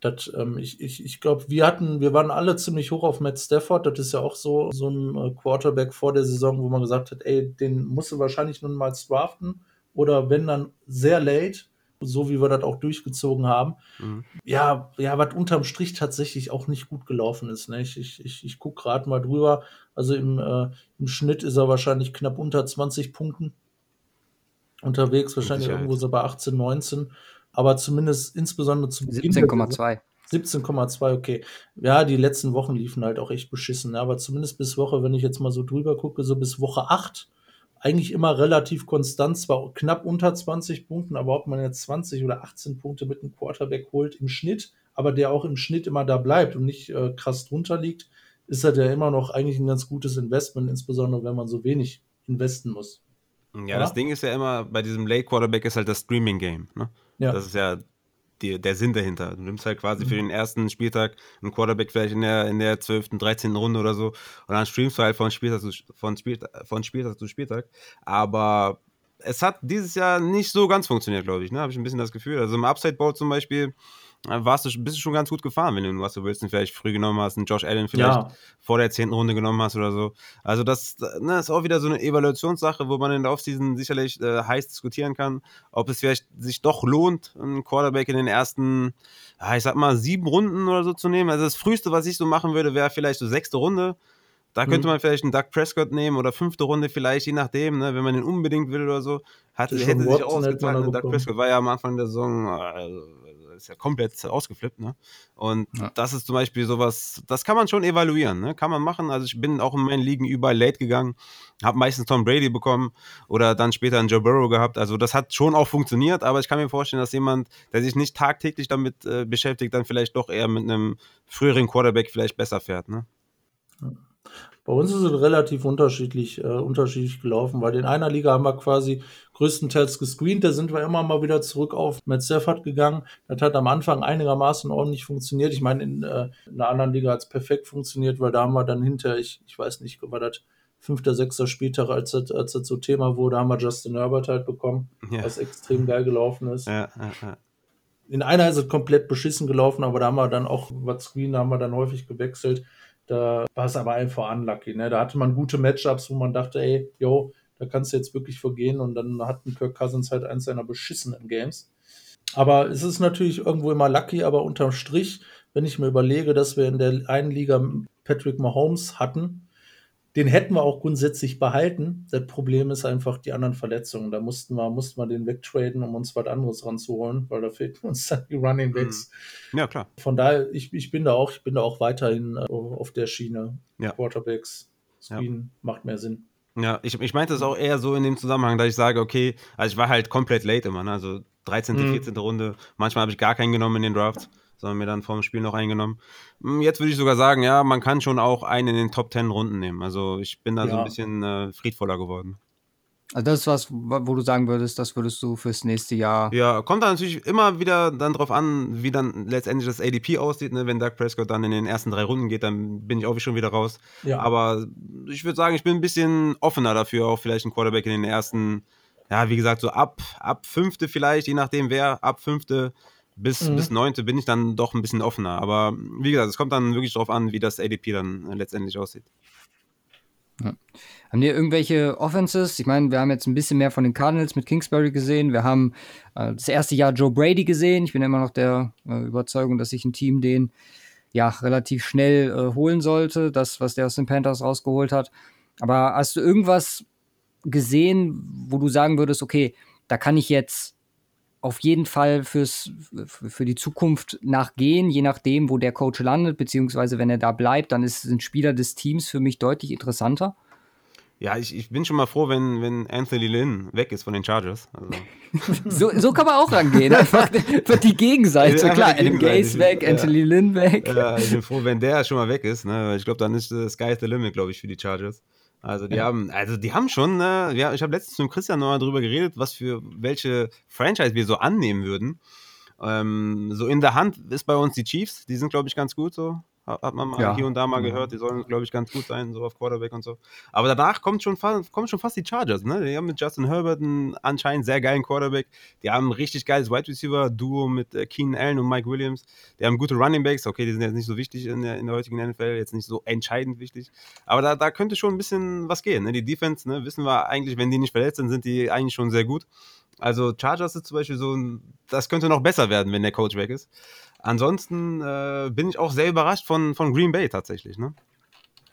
das, ähm, ich ich, ich glaube, wir hatten, wir waren alle ziemlich hoch auf Matt Stafford. Das ist ja auch so, so ein äh, Quarterback vor der Saison, wo man gesagt hat, ey, den musst du wahrscheinlich nun mal draften. Oder wenn dann sehr late, so wie wir das auch durchgezogen haben. Mhm. Ja, ja, was unterm Strich tatsächlich auch nicht gut gelaufen ist. Ne? Ich, ich, ich, ich gucke gerade mal drüber. Also im, äh, im Schnitt ist er wahrscheinlich knapp unter 20 Punkten unterwegs, wahrscheinlich irgendwo so bei 18, 19 aber zumindest insbesondere zu Beginn. 17,2. 17,2, okay. Ja, die letzten Wochen liefen halt auch echt beschissen, aber zumindest bis Woche, wenn ich jetzt mal so drüber gucke, so bis Woche 8, eigentlich immer relativ konstant, zwar knapp unter 20 Punkten, aber ob man jetzt 20 oder 18 Punkte mit einem Quarterback holt im Schnitt, aber der auch im Schnitt immer da bleibt und nicht äh, krass drunter liegt, ist das ja immer noch eigentlich ein ganz gutes Investment, insbesondere wenn man so wenig investen muss. Ja, ja? das Ding ist ja immer, bei diesem Late Quarterback ist halt das Streaming Game. Ne? Ja. Das ist ja die, der Sinn dahinter. Du nimmst halt quasi mhm. für den ersten Spieltag einen Quarterback vielleicht in der, in der 12., 13. Runde oder so und dann streamst du halt von Spieltag zu, von Spieltag, von Spieltag, zu Spieltag. Aber es hat dieses Jahr nicht so ganz funktioniert, glaube ich. Ne? Habe ich ein bisschen das Gefühl. Also im Upside Bowl zum Beispiel warst du, bist du schon ganz gut gefahren, wenn du einen Russell Wilson vielleicht früh genommen hast, einen Josh Allen vielleicht ja. vor der zehnten Runde genommen hast oder so. Also das ne, ist auch wieder so eine Evaluationssache, wo man in der Offseason sicherlich äh, heiß diskutieren kann, ob es vielleicht sich doch lohnt, einen Quarterback in den ersten, ja, ich sag mal, sieben Runden oder so zu nehmen. Also das Früheste, was ich so machen würde, wäre vielleicht so sechste Runde. Da könnte mhm. man vielleicht einen Doug Prescott nehmen oder fünfte Runde vielleicht, je nachdem, ne, wenn man den unbedingt will oder so. Hat, hätte sich ausgezahlt. Doug Prescott war ja am Anfang der Saison, also, ist ja komplett ausgeflippt, ne? Und ja. das ist zum Beispiel sowas, das kann man schon evaluieren, ne? Kann man machen. Also ich bin auch in meinen Ligen überall late gegangen, habe meistens Tom Brady bekommen oder dann später einen Joe Burrow gehabt. Also das hat schon auch funktioniert, aber ich kann mir vorstellen, dass jemand, der sich nicht tagtäglich damit äh, beschäftigt, dann vielleicht doch eher mit einem früheren Quarterback vielleicht besser fährt, ne? Ja. Bei uns ist es relativ unterschiedlich, äh, unterschiedlich gelaufen, weil in einer Liga haben wir quasi größtenteils gescreent, da sind wir immer mal wieder zurück auf Matt Stafford gegangen. Das hat am Anfang einigermaßen ordentlich funktioniert. Ich meine, in, äh, in einer anderen Liga hat es perfekt funktioniert, weil da haben wir dann hinter, ich, ich weiß nicht, war das fünfter, sechster Spieltag, als das, als das so Thema wurde, haben wir Justin Herbert halt bekommen, ja. was extrem geil gelaufen ist. Ja, ja. In einer ist es komplett beschissen gelaufen, aber da haben wir dann auch, was Screen, da haben wir dann häufig gewechselt. Da war es aber einfach unlucky. Ne? Da hatte man gute Matchups, wo man dachte, ey, yo, da kannst du jetzt wirklich vergehen und dann hat ein Kirk Cousins halt eins seiner beschissenen Games. Aber es ist natürlich irgendwo immer lucky, aber unterm Strich, wenn ich mir überlege, dass wir in der einen Liga Patrick Mahomes hatten, den hätten wir auch grundsätzlich behalten. Das Problem ist einfach die anderen Verletzungen. Da mussten wir, mussten wir den wegtraden, um uns was anderes ranzuholen, weil da fehlten [laughs] uns dann die Running Backs. Mhm. Ja, klar. Von daher, ich, ich bin da auch, ich bin da auch weiterhin äh, auf der Schiene. Ja. Quarterbacks, Screen ja. macht mehr Sinn. Ja, ich, ich meinte es auch eher so in dem Zusammenhang, dass ich sage, okay, also ich war halt komplett late immer, ne? also 13., mhm. 14. Runde. Manchmal habe ich gar keinen genommen in den Drafts sondern mir dann vor dem Spiel noch eingenommen. Hm, jetzt würde ich sogar sagen, ja, man kann schon auch einen in den Top 10 Runden nehmen. Also ich bin da ja. so ein bisschen äh, friedvoller geworden. Also das ist was, wo du sagen würdest, das würdest du fürs nächste Jahr. Ja, kommt dann natürlich immer wieder dann drauf an, wie dann letztendlich das ADP aussieht. Ne? Wenn Doug Prescott dann in den ersten drei Runden geht, dann bin ich auch schon wieder raus. Ja. Aber ich würde sagen, ich bin ein bisschen offener dafür, auch vielleicht einen Quarterback in den ersten, ja, wie gesagt, so ab, ab fünfte vielleicht, je nachdem wer, ab fünfte bis, mhm. bis neunte bin ich dann doch ein bisschen offener. Aber wie gesagt, es kommt dann wirklich darauf an, wie das ADP dann letztendlich aussieht. Ja. Haben wir irgendwelche Offenses? Ich meine, wir haben jetzt ein bisschen mehr von den Cardinals mit Kingsbury gesehen. Wir haben äh, das erste Jahr Joe Brady gesehen. Ich bin immer noch der äh, Überzeugung, dass sich ein Team den ja relativ schnell äh, holen sollte. Das, was der aus den Panthers rausgeholt hat. Aber hast du irgendwas gesehen, wo du sagen würdest, okay, da kann ich jetzt auf jeden Fall fürs, für die Zukunft nachgehen, je nachdem, wo der Coach landet, beziehungsweise wenn er da bleibt, dann ist, sind Spieler des Teams für mich deutlich interessanter. Ja, ich, ich bin schon mal froh, wenn, wenn Anthony Lynn weg ist von den Chargers. Also. [laughs] so, so kann man auch rangehen. Einfach [laughs] die Gegenseite. Ja, Klar, Adam Gaze weg, ja. Anthony Lynn weg. Ja, ich bin froh, wenn der schon mal weg ist. Ne? Ich glaube, dann ist das Sky the Limit, glaube ich, für die Chargers. Also die ja. haben, also die haben schon, ne, ja, ich habe letztens mit Christian noch mal drüber geredet, was für welche Franchise wir so annehmen würden. Ähm, so in der Hand ist bei uns die Chiefs, die sind, glaube ich, ganz gut so. Hat man mal ja. hier und da mal gehört, die sollen, glaube ich, ganz gut sein, so auf Quarterback und so. Aber danach kommt schon, kommen schon fast die Chargers, ne? Die haben mit Justin Herbert einen anscheinend sehr geilen Quarterback. Die haben ein richtig geiles Wide Receiver-Duo mit äh, Keenan Allen und Mike Williams. Die haben gute Running Backs. Okay, die sind jetzt nicht so wichtig in der, in der heutigen NFL, jetzt nicht so entscheidend wichtig. Aber da, da könnte schon ein bisschen was gehen. Ne? Die Defense, ne, wissen wir eigentlich, wenn die nicht verletzt sind, sind die eigentlich schon sehr gut. Also Chargers ist zum Beispiel so ein, das könnte noch besser werden, wenn der Coach weg ist. Ansonsten äh, bin ich auch sehr überrascht von, von Green Bay tatsächlich. Ne?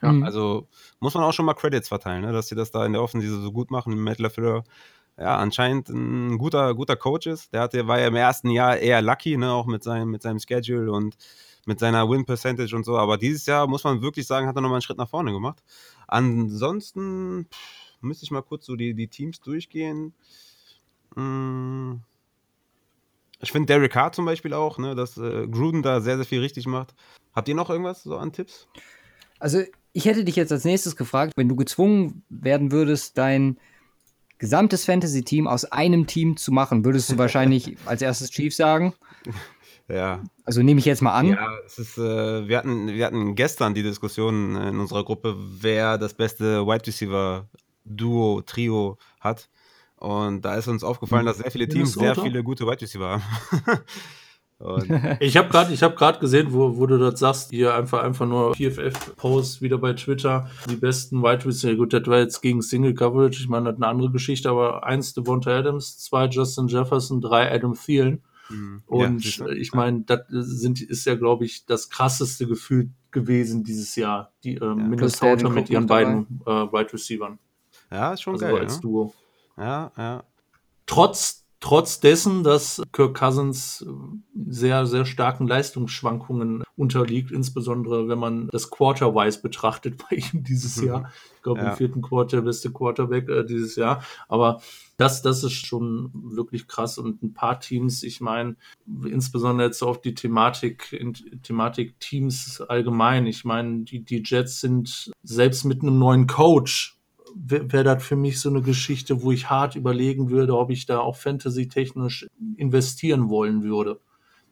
Ja, mhm. Also muss man auch schon mal Credits verteilen, ne? dass sie das da in der Offensive so gut machen. Matt LaFleur, ja, anscheinend ein guter, guter Coach ist. Der hatte, war ja im ersten Jahr eher lucky, ne? auch mit seinem, mit seinem Schedule und mit seiner Win-Percentage und so. Aber dieses Jahr, muss man wirklich sagen, hat er nochmal einen Schritt nach vorne gemacht. Ansonsten pff, müsste ich mal kurz so die, die Teams durchgehen. Hm. Ich finde Derek Carr zum Beispiel auch, ne, dass äh, Gruden da sehr, sehr viel richtig macht. Habt ihr noch irgendwas so an Tipps? Also, ich hätte dich jetzt als nächstes gefragt, wenn du gezwungen werden würdest, dein gesamtes Fantasy-Team aus einem Team zu machen, würdest du [laughs] wahrscheinlich als erstes Chiefs sagen? [laughs] Ja. Also nehme ich jetzt mal an. Ja, es ist, äh, wir, hatten, wir hatten gestern die Diskussion in unserer Gruppe, wer das beste Wide Receiver Duo, Trio hat. Und da ist uns aufgefallen, dass sehr viele Teams sehr viele gute Wide Receiver haben. [laughs] [laughs] ich habe gerade hab gesehen, wo, wo du das sagst, hier einfach, einfach nur PFF-Post wieder bei Twitter, die besten Wide Receiver. Gut, das war jetzt gegen Single Coverage, ich meine, das ist eine andere Geschichte, aber eins Devonta Adams, zwei Justin Jefferson, drei Adam Thielen. Mhm. Und ja, ich meine, das sind, ist ja, glaube ich, das krasseste Gefühl gewesen dieses Jahr, die äh, ja. Minnesota mit ihren beiden äh, Wide Receivern. Ja, ist schon also geil. Als ja? Duo. Ja, ja. Trotz, trotz dessen, dass Kirk Cousins sehr, sehr starken Leistungsschwankungen unterliegt, insbesondere wenn man das Quarter-wise betrachtet [laughs] bei ihm dieses mhm. Jahr. Ich glaube, ja. im vierten Quarter beste Quarterback äh, dieses Jahr. Aber das, das ist schon wirklich krass und ein paar Teams, ich meine, insbesondere jetzt auf die Thematik, Thematik Teams allgemein. Ich meine, die, die Jets sind selbst mit einem neuen Coach wäre wär das für mich so eine Geschichte, wo ich hart überlegen würde, ob ich da auch fantasy-technisch investieren wollen würde.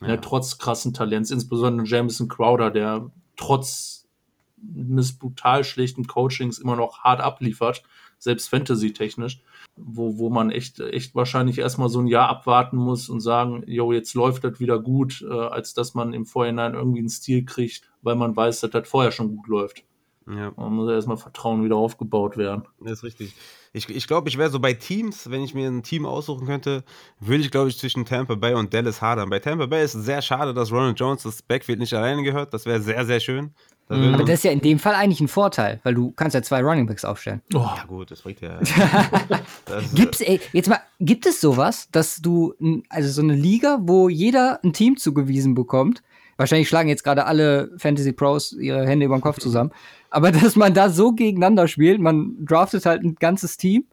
Ja. Ja, trotz krassen Talents, insbesondere Jameson Crowder, der trotz eines brutal schlechten Coachings immer noch hart abliefert, selbst fantasy-technisch, wo, wo man echt, echt wahrscheinlich erstmal so ein Jahr abwarten muss und sagen, jo, jetzt läuft das wieder gut, äh, als dass man im Vorhinein irgendwie einen Stil kriegt, weil man weiß, dass das vorher schon gut läuft. Ja. Man muss erstmal Vertrauen wieder aufgebaut werden. Das ist richtig. Ich glaube, ich, glaub, ich wäre so bei Teams, wenn ich mir ein Team aussuchen könnte, würde ich, glaube ich, zwischen Tampa Bay und Dallas hadern. Bei Tampa Bay ist es sehr schade, dass Ronald Jones das Backfield nicht alleine gehört. Das wäre sehr, sehr schön. Da mhm. Aber das ist ja in dem Fall eigentlich ein Vorteil, weil du kannst ja zwei Running Backs aufstellen. Oh. Ja gut, das bringt ja. [laughs] das, Gibt's, ey, jetzt mal, gibt es sowas, dass du, also so eine Liga, wo jeder ein Team zugewiesen bekommt, Wahrscheinlich schlagen jetzt gerade alle Fantasy Pros ihre Hände über den Kopf zusammen. Aber [laughs] dass man da so gegeneinander spielt, man draftet halt ein ganzes Team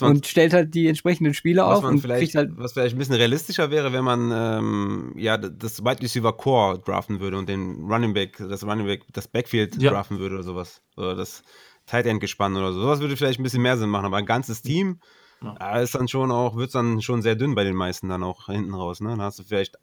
und stellt halt die entsprechenden Spieler auf und vielleicht, halt was vielleicht ein bisschen realistischer wäre, wenn man ähm, ja das Wide Receiver Core draften würde und den Running Back, das Running Back, das Backfield ja. draften würde oder sowas. Oder das Tight End gespannt oder so. Sowas würde vielleicht ein bisschen mehr Sinn machen, aber ein ganzes Team ja. ist dann schon auch, wird es dann schon sehr dünn bei den meisten dann auch hinten raus. Ne? Dann hast du vielleicht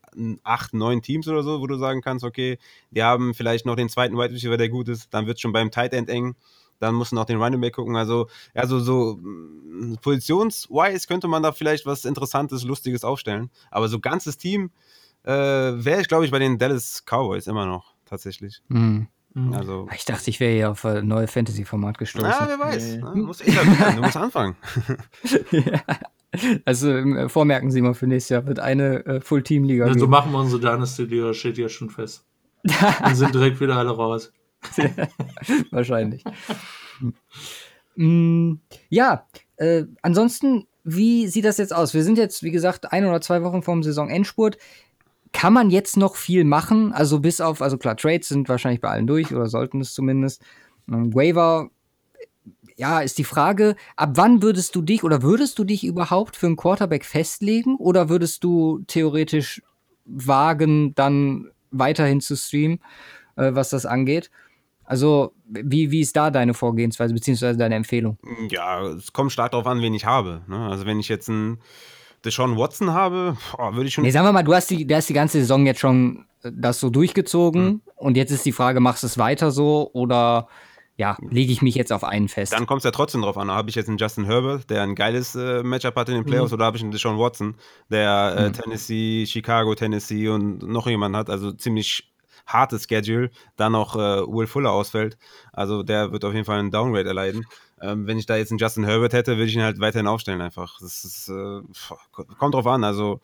acht, neun Teams oder so, wo du sagen kannst, okay, die haben vielleicht noch den zweiten Wide Receiver, der gut ist, dann wird es schon beim Tight End eng. Dann musst du noch den Running Back gucken. Also, also so mm, positionswise könnte man da vielleicht was Interessantes, Lustiges aufstellen. Aber so ganzes Team äh, wäre ich, glaube ich, bei den Dallas Cowboys immer noch tatsächlich. Mhm. Mhm. Also, ich dachte, ich wäre hier auf ein neues Fantasy-Format gestoßen. Ja, wer weiß. Nee. Ne? Muss etablieren, du musst anfangen. [laughs] [laughs] ja. Also äh, vormerken Sie mal für nächstes Jahr wird eine äh, Full-Team-Liga. Also geben. machen wir unsere Dynasty-Liga, steht ja schon fest. Dann sind direkt wieder alle raus. [laughs] Wahrscheinlich. mm, ja, Äh, ansonsten, wie sieht das jetzt aus? Wir sind jetzt, wie gesagt, ein oder zwei Wochen vom Saisonendspurt. Kann man jetzt noch viel machen? Also bis auf, also klar, Trades sind wahrscheinlich bei allen durch oder sollten es zumindest. Ähm, Waiver, ja, ist die Frage, ab wann würdest du dich oder würdest du dich überhaupt für einen Quarterback festlegen oder würdest du theoretisch wagen, dann weiterhin zu streamen, äh, was das angeht? Also, wie, wie ist da deine Vorgehensweise beziehungsweise deine Empfehlung? Ja, es kommt stark darauf an, wen ich habe. Ne? Also, wenn ich jetzt einen Deshaun Watson habe, würde ich schon. Nee, sagen wir mal, du hast die, du hast die ganze Saison jetzt schon äh, das so durchgezogen mhm. und jetzt ist die Frage, machst du es weiter so oder ja, lege ich mich jetzt auf einen fest. Dann kommt es ja trotzdem drauf an. Habe ich jetzt einen Justin Herbert, der ein geiles äh, Matchup hat in den Playoffs, mhm. oder habe ich einen Deshaun Watson, der äh, mhm. Tennessee, Chicago, Tennessee und noch jemand hat, also ziemlich hartes Schedule, dann noch äh, Will Fuller ausfällt. Also der wird auf jeden Fall einen Downgrade erleiden. Ähm, wenn ich da jetzt einen Justin Herbert hätte, würde ich ihn halt weiterhin aufstellen einfach. Das ist, äh, kommt drauf an. Also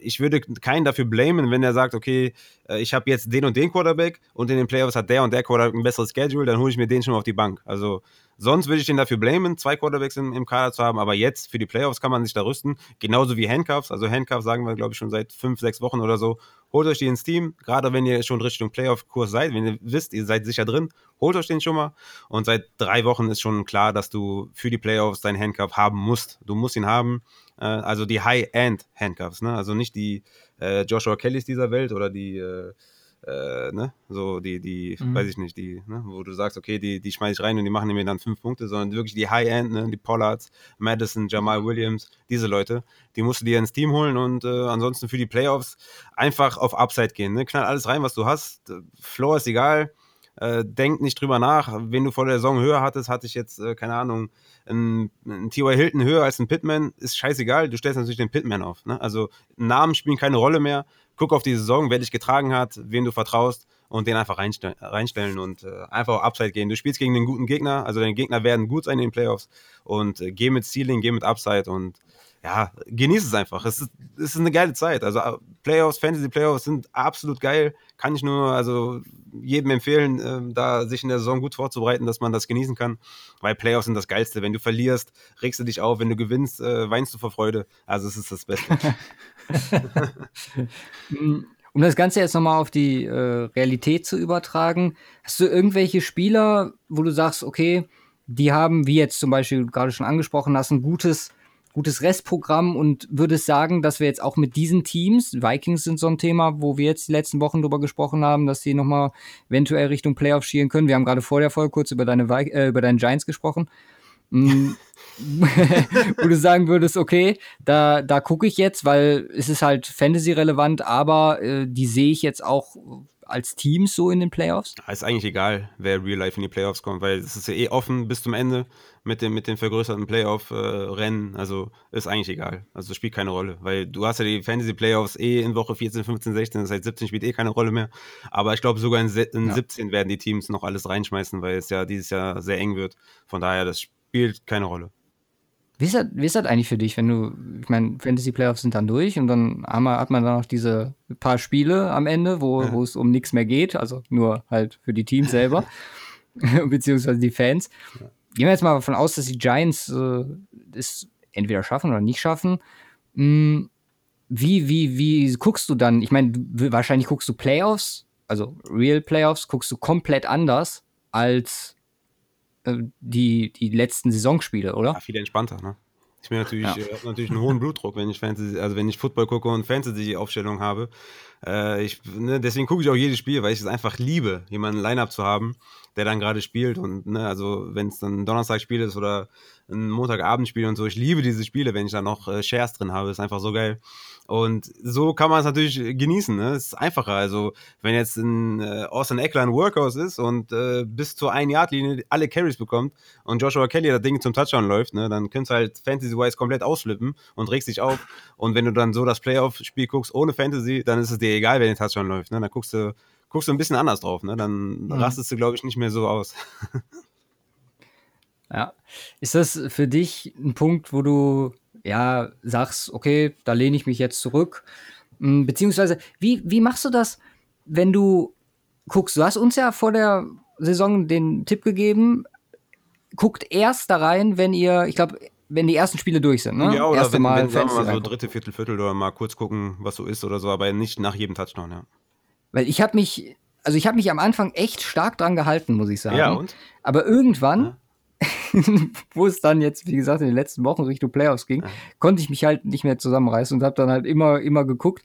ich würde keinen dafür blamen, wenn er sagt, okay, äh, ich habe jetzt den und den Quarterback und in den Playoffs hat der und der Quarterback ein besseres Schedule, dann hole ich mir den schon mal auf die Bank. Also sonst würde ich den dafür blamen, zwei Quarterbacks im, im Kader zu haben, aber jetzt für die Playoffs kann man sich da rüsten, genauso wie Handcuffs. Also Handcuffs sagen wir, glaube ich, schon seit fünf, sechs Wochen oder so. Holt euch die ins Team, gerade wenn ihr schon Richtung Playoff-Kurs seid, wenn ihr wisst, ihr seid sicher drin, holt euch den schon mal. Und seit drei Wochen ist schon klar, dass du für die Playoffs deinen Handcuff haben musst. Du musst ihn haben äh, also die High-End-Handcuffs, ne? Also nicht die äh, Joshua Kellys dieser Welt oder die, äh, äh, ne? So die, die, mhm. weiß ich nicht, die, ne? wo du sagst, okay, die, die schmeiße ich rein und die machen mir dann fünf Punkte, sondern wirklich die High-End, ne? Die Pollards, Madison, Jamal Williams, diese Leute, die musst du dir ins Team holen und äh, ansonsten für die Playoffs einfach auf Upside gehen, ne? Knall alles rein, was du hast. Floor ist egal. Äh, denk nicht drüber nach. Wenn du vor der Saison höher hattest, hatte ich jetzt, äh, keine Ahnung, ein, ein T.Y. Hilton höher als ein Pitman, ist scheißegal. Du stellst natürlich den Pitman auf. Ne? Also Namen spielen keine Rolle mehr. Guck auf die Saison, wer dich getragen hat, wen du vertraust und den einfach reinstellen, reinstellen und äh, einfach Upside gehen. Du spielst gegen einen guten Gegner, also deine Gegner werden gut sein in den Playoffs und äh, geh mit Ceiling, geh mit Upside und ja, genieß es einfach. Es ist, es ist eine geile Zeit. Also äh, Playoffs, Fantasy Playoffs sind absolut geil. Kann ich nur also jedem empfehlen, äh, da sich in der Saison gut vorzubereiten, dass man das genießen kann. Weil Playoffs sind das Geilste. Wenn du verlierst, regst du dich auf. Wenn du gewinnst, äh, weinst du vor Freude. Also es ist das Beste. [laughs] [laughs] um das Ganze jetzt nochmal auf die äh, Realität zu übertragen, hast du irgendwelche Spieler, wo du sagst, okay, die haben, wie jetzt zum Beispiel gerade schon angesprochen hast, ein gutes gutes Restprogramm und würde sagen, dass wir jetzt auch mit diesen Teams, Vikings sind so ein Thema, wo wir jetzt die letzten Wochen drüber gesprochen haben, dass sie nochmal eventuell Richtung Playoff schielen können. Wir haben gerade vor der Folge kurz über deine, äh, über deine Giants gesprochen. Mm. [laughs] wo du sagen würdest, okay, da, da gucke ich jetzt, weil es ist halt Fantasy-relevant, aber äh, die sehe ich jetzt auch als Teams so in den Playoffs? Ist eigentlich egal, wer Real Life in die Playoffs kommt, weil es ist ja eh offen bis zum Ende mit dem, mit den vergrößerten Playoff-Rennen. also ist eigentlich egal. Also spielt keine Rolle, weil du hast ja die Fantasy-Playoffs eh in Woche 14, 15, 16, das heißt 17 spielt eh keine Rolle mehr. Aber ich glaube, sogar in, in ja. 17 werden die Teams noch alles reinschmeißen, weil es ja dieses Jahr sehr eng wird. Von daher, das spielt keine Rolle. Wie ist, das, wie ist das eigentlich für dich, wenn du, ich meine, Fantasy Playoffs sind dann durch und dann hat man dann noch diese paar Spiele am Ende, wo, ja. wo es um nichts mehr geht, also nur halt für die Teams selber, [laughs] [laughs] beziehungsweise die Fans. Ja. Gehen wir jetzt mal davon aus, dass die Giants äh, es entweder schaffen oder nicht schaffen. Hm, wie, wie, wie guckst du dann? Ich meine, wahrscheinlich guckst du Playoffs, also Real Playoffs, guckst du komplett anders als äh, die, die letzten Saisonspiele, oder? Ja, viel entspannter, ne? Ich bin natürlich, ja. äh, natürlich einen hohen Blutdruck, wenn ich Fantasy, also wenn ich Football gucke und Fantasy-Aufstellung habe. Äh, ich, ne, deswegen gucke ich auch jedes Spiel, weil ich es einfach liebe, jemanden Line-Up zu haben, der dann gerade spielt. Und ne, also wenn es dann ein Donnerstagspiel ist oder ein Montagabendspiel und so, ich liebe diese Spiele, wenn ich da noch äh, Shares drin habe, ist einfach so geil. Und so kann man es natürlich genießen. Ne? Es ist einfacher. Also, wenn jetzt ein äh, Austin Eckler ein Workhouse ist und äh, bis zur 1-Yard-Linie alle Carries bekommt und Joshua Kelly das Ding zum Touchdown läuft, ne, dann könntest du halt Fantasy-wise komplett ausflippen und regst dich auf. Und wenn du dann so das Playoff-Spiel guckst ohne Fantasy, dann ist es dir egal, wenn der Touchdown läuft. Ne? Dann guckst du, guckst du ein bisschen anders drauf. Ne? Dann mhm. rastest du, glaube ich, nicht mehr so aus. [laughs] ja. Ist das für dich ein Punkt, wo du ja, sagst, okay, da lehne ich mich jetzt zurück. Hm, beziehungsweise, wie, wie machst du das, wenn du guckst? Du hast uns ja vor der Saison den Tipp gegeben, guckt erst da rein, wenn ihr, ich glaube, wenn die ersten Spiele durch sind, ne? Ja, oder Erste wenn, Mal wenn sagen wir mal so dritte, Viertel, Viertel oder mal kurz gucken, was so ist oder so, aber nicht nach jedem Touchdown, ja. Weil ich habe mich, also ich habe mich am Anfang echt stark dran gehalten, muss ich sagen. Ja, und? Aber irgendwann, [laughs] wo es dann jetzt, wie gesagt, in den letzten Wochen Richtung Playoffs ging, konnte ich mich halt nicht mehr zusammenreißen und habe dann halt immer, immer geguckt.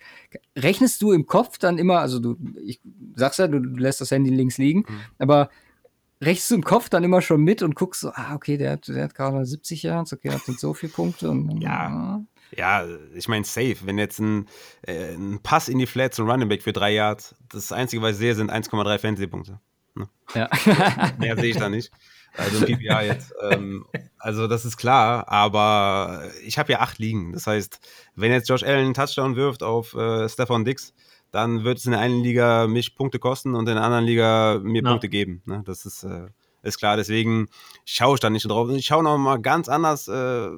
Rechnest du im Kopf dann immer, also du, ich sag's ja, du, du lässt das Handy links liegen, Mhm. aber rechnest du im Kopf dann immer schon mit und guckst so, ah, okay, der hat, der hat gerade 70 Yards, okay, hat jetzt so viele Punkte und Ja. Ja, ich meine, safe. Wenn jetzt ein, äh, ein Pass in die Flat zum Running Back für drei Yards, das Einzige, was ich sehe, sind 1,3 Fantasy-Punkte. ja. Mehr sehe ich da nicht. [laughs] Also PPA jetzt. Ähm, also das ist klar, aber ich habe ja acht liegen. Das heißt, wenn jetzt Josh Allen einen Touchdown wirft auf äh, Stefan Dix, dann wird es in der einen Liga mich Punkte kosten und in der anderen Liga mir Ja. Punkte geben. Ne? Das ist, äh, ist klar. Deswegen schaue ich da nicht drauf. Ich schaue noch mal ganz anders äh,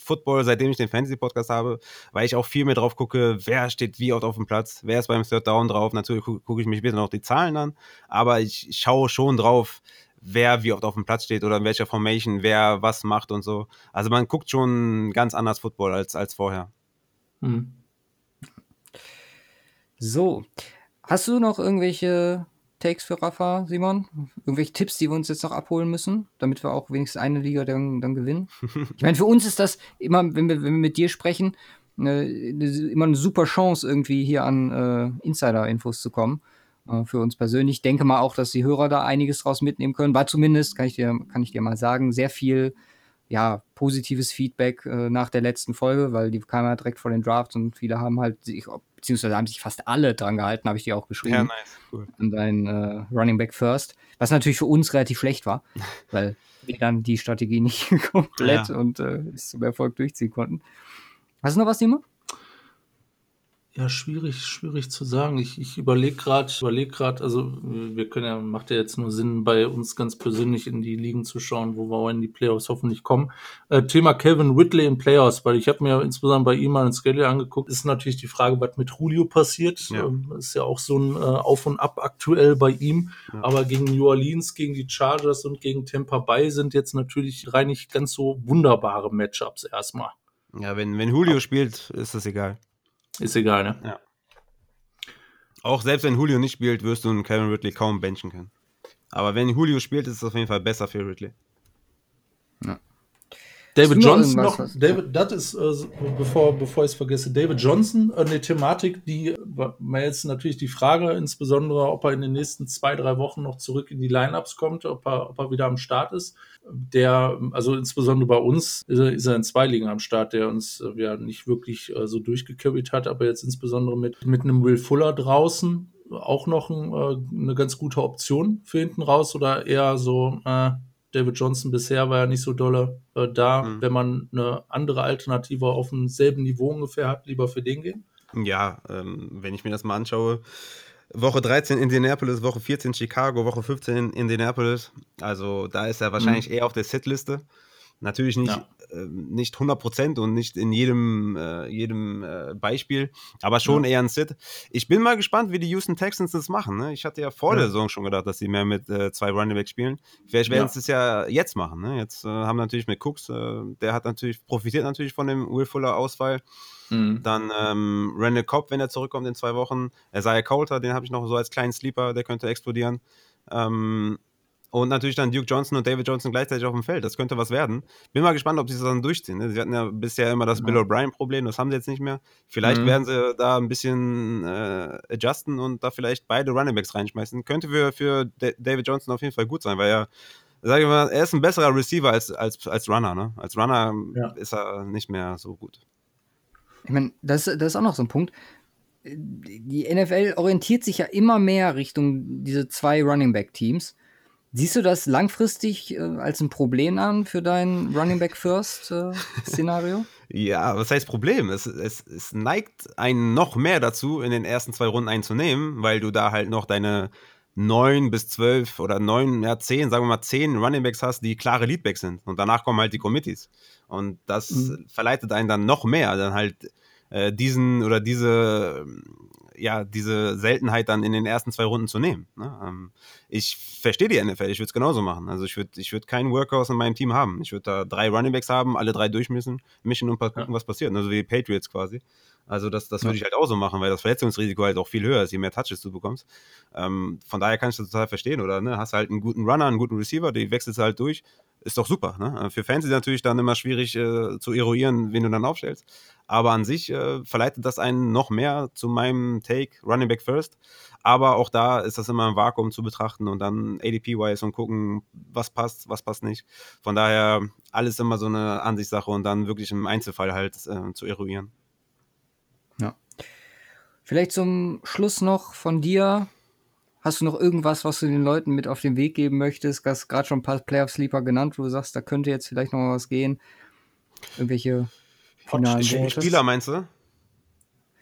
Football, seitdem ich den Fantasy-Podcast habe, weil ich auch viel mehr drauf gucke, wer steht wie oft auf dem Platz, wer ist beim Third Down drauf. Natürlich gu- gucke ich mich später noch die Zahlen an, aber ich schaue schon drauf, wer wie oft auf dem Platz steht oder in welcher Formation, wer was macht und so. Also man guckt schon ganz anders Football als, als vorher. Mhm. So, hast du noch irgendwelche Takes für Rafa, Simon? Irgendwelche Tipps, die wir uns jetzt noch abholen müssen, damit wir auch wenigstens eine Liga dann, dann gewinnen? [laughs] Ich meine, für uns ist das immer, wenn wir, wenn wir mit dir sprechen, ne, immer eine super Chance, irgendwie hier an äh, Insider-Infos zu kommen. Äh, für uns persönlich. Ich denke mal auch, dass die Hörer da einiges draus mitnehmen können. War zumindest, kann ich dir, kann ich dir mal sagen, sehr viel ja, positives Feedback äh, nach der letzten Folge, weil die kam ja direkt vor den Drafts und viele haben halt sich, beziehungsweise haben sich fast alle dran gehalten, habe ich dir auch geschrieben, nice. Cool. an dein äh, Running Back First, was natürlich für uns relativ schlecht war, [laughs] weil wir dann die Strategie nicht [laughs] komplett Ja. und äh, bis zum Erfolg durchziehen konnten. Hast du noch was, Timo? Ja, schwierig, schwierig zu sagen. Ich, ich überlege gerade, überlege gerade, also wir können ja, macht ja jetzt nur Sinn, bei uns ganz persönlich in die Ligen zu schauen, wo wir auch in die Playoffs hoffentlich kommen. Äh, Thema Kevin Whitley in Playoffs, weil ich habe mir insbesondere bei ihm mal ein Schedule angeguckt, ist natürlich die Frage, was mit Julio passiert. Ja. Ähm, ist ja auch so ein äh, Auf und Ab aktuell bei ihm. Ja. Aber gegen New Orleans, gegen die Chargers und gegen Tampa Bay sind jetzt natürlich rein nicht ganz so wunderbare Matchups erstmal. Ja, wenn, wenn Julio spielt, ist das egal. Ist egal, ne? Auch selbst wenn Julio nicht spielt, wirst du einen Kevin Ridley kaum benchen können. Aber wenn Julio spielt, ist es auf jeden Fall besser für Ridley. David Johnson noch, David, das ist, äh, bevor, bevor ich es vergesse, David Johnson, äh, eine Thematik, die, mir jetzt natürlich die Frage, insbesondere, ob er in den nächsten zwei, drei Wochen noch zurück in die Lineups kommt, ob er, ob er wieder am Start ist. Der, also insbesondere bei uns, ist er, ist er in zwei Ligen am Start, der uns äh, ja nicht wirklich äh, so durchgecarried hat, aber jetzt insbesondere mit, mit einem Will Fuller draußen auch noch ein, äh, eine ganz gute Option für hinten raus oder eher so, äh, David Johnson bisher war ja nicht so dolle äh, da. Mhm. Wenn man eine andere Alternative auf demselben Niveau ungefähr hat, lieber für den gehen. Ja, ähm, wenn ich mir das mal anschaue, Woche 13 Indianapolis, Woche 14 Chicago, Woche 15 Indianapolis. Also da ist er wahrscheinlich eher auf der Sit-Liste. Natürlich nicht, Ja. Ähm, nicht 100% und nicht in jedem, äh, jedem äh, Beispiel, aber schon Ja. eher ein Sit. Ich bin mal gespannt, wie die Houston Texans das machen. Ne? Ich hatte ja vor Ja. der Saison schon gedacht, dass sie mehr mit äh, zwei Running Backs spielen. Vielleicht werden sie es ja jetzt machen. Ne? Jetzt äh, haben natürlich mit Cooks, äh, der hat natürlich, profitiert natürlich von dem Will Fuller Ausfall. Dann ähm, Randall Cobb, wenn er zurückkommt in zwei Wochen. Isaiah Coulter, den habe ich noch so als kleinen Sleeper, der könnte explodieren. Ähm, und natürlich dann Duke Johnson und David Johnson gleichzeitig auf dem Feld. Das könnte was werden. Bin mal gespannt, ob sie das dann durchziehen. Ne? Sie hatten ja bisher immer das Ja. Bill O'Brien-Problem, das haben sie jetzt nicht mehr. Vielleicht Mhm. werden sie da ein bisschen äh, adjusten und da vielleicht beide Runningbacks reinschmeißen. Könnte für, für Da- David Johnson auf jeden Fall gut sein, weil er, sage ich mal, er ist ein besserer Receiver als, als, als Runner. Ne? Als Runner Ja. ist er nicht mehr so gut. Ich meine, das, das ist auch noch so ein Punkt. Die NFL orientiert sich ja immer mehr Richtung diese zwei Running Back Teams. Siehst du das langfristig äh, als ein Problem an für dein Running Back First äh, Szenario? [laughs] Ja, was heißt Problem? Es, es, es neigt einen noch mehr dazu, in den ersten zwei Runden einzunehmen, weil du da halt noch deine neun bis zwölf oder neun, ja, zehn, sagen wir mal zehn Runningbacks hast, die klare Leadbacks sind. Und danach kommen halt die Committees. Und das Mhm. verleitet einen dann noch mehr, dann halt äh, diesen oder diese, ja, diese Seltenheit dann in den ersten zwei Runden zu nehmen. Ne? Ähm, ich verstehe die NFL, ich würde es genauso machen. Also ich würde ich würd keinen Workhouse in meinem Team haben. Ich würde da drei Runningbacks haben, alle drei durchmischen mischen und gucken, ja. was passiert. Also wie Patriots quasi. Also das, das würde ich halt auch so machen, weil das Verletzungsrisiko halt auch viel höher ist, je mehr Touches du bekommst. Ähm, von daher kann ich das total verstehen, oder? Ne? Hast halt einen guten Runner, einen guten Receiver, die wechselst halt durch. Ist doch super. Ne? Für Fans ist natürlich dann immer schwierig äh, zu eruieren, wen du dann aufstellst. Aber an sich äh, verleitet das einen noch mehr zu meinem Take, Running Back First. Aber auch da ist das immer im Vakuum zu betrachten und dann ADP-wise und gucken, was passt, was passt nicht. Von daher alles immer so eine Ansichtssache und dann wirklich im Einzelfall halt äh, zu eruieren. Vielleicht zum Schluss noch von dir. Hast du noch irgendwas, was du den Leuten mit auf den Weg geben möchtest? Du hast gerade schon ein paar Playoff-Sleeper genannt, wo du sagst, da könnte jetzt vielleicht noch mal was gehen. Irgendwelche finalen Spieler meinst du?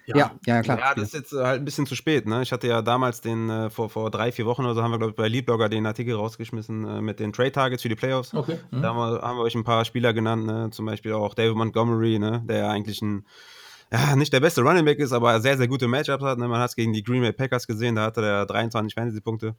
Ja, ja, ja, klar. Ja, das ist jetzt äh, halt ein bisschen zu spät. Ne? Ich hatte ja damals den, äh, vor, vor drei, vier Wochen oder so, haben wir, glaube ich, bei Leadblogger den Artikel rausgeschmissen äh, mit den Trade-Targets für die Playoffs. Okay. Mhm. Da haben wir, haben wir, euch ein paar Spieler genannt, ne? zum Beispiel auch David Montgomery, ne? der eigentlich ein ja, nicht der beste Running Back ist, aber sehr, sehr gute Matchups hat. Ne? Man hat es gegen die Green Bay Packers gesehen, da hatte er 23 Fantasy-Punkte.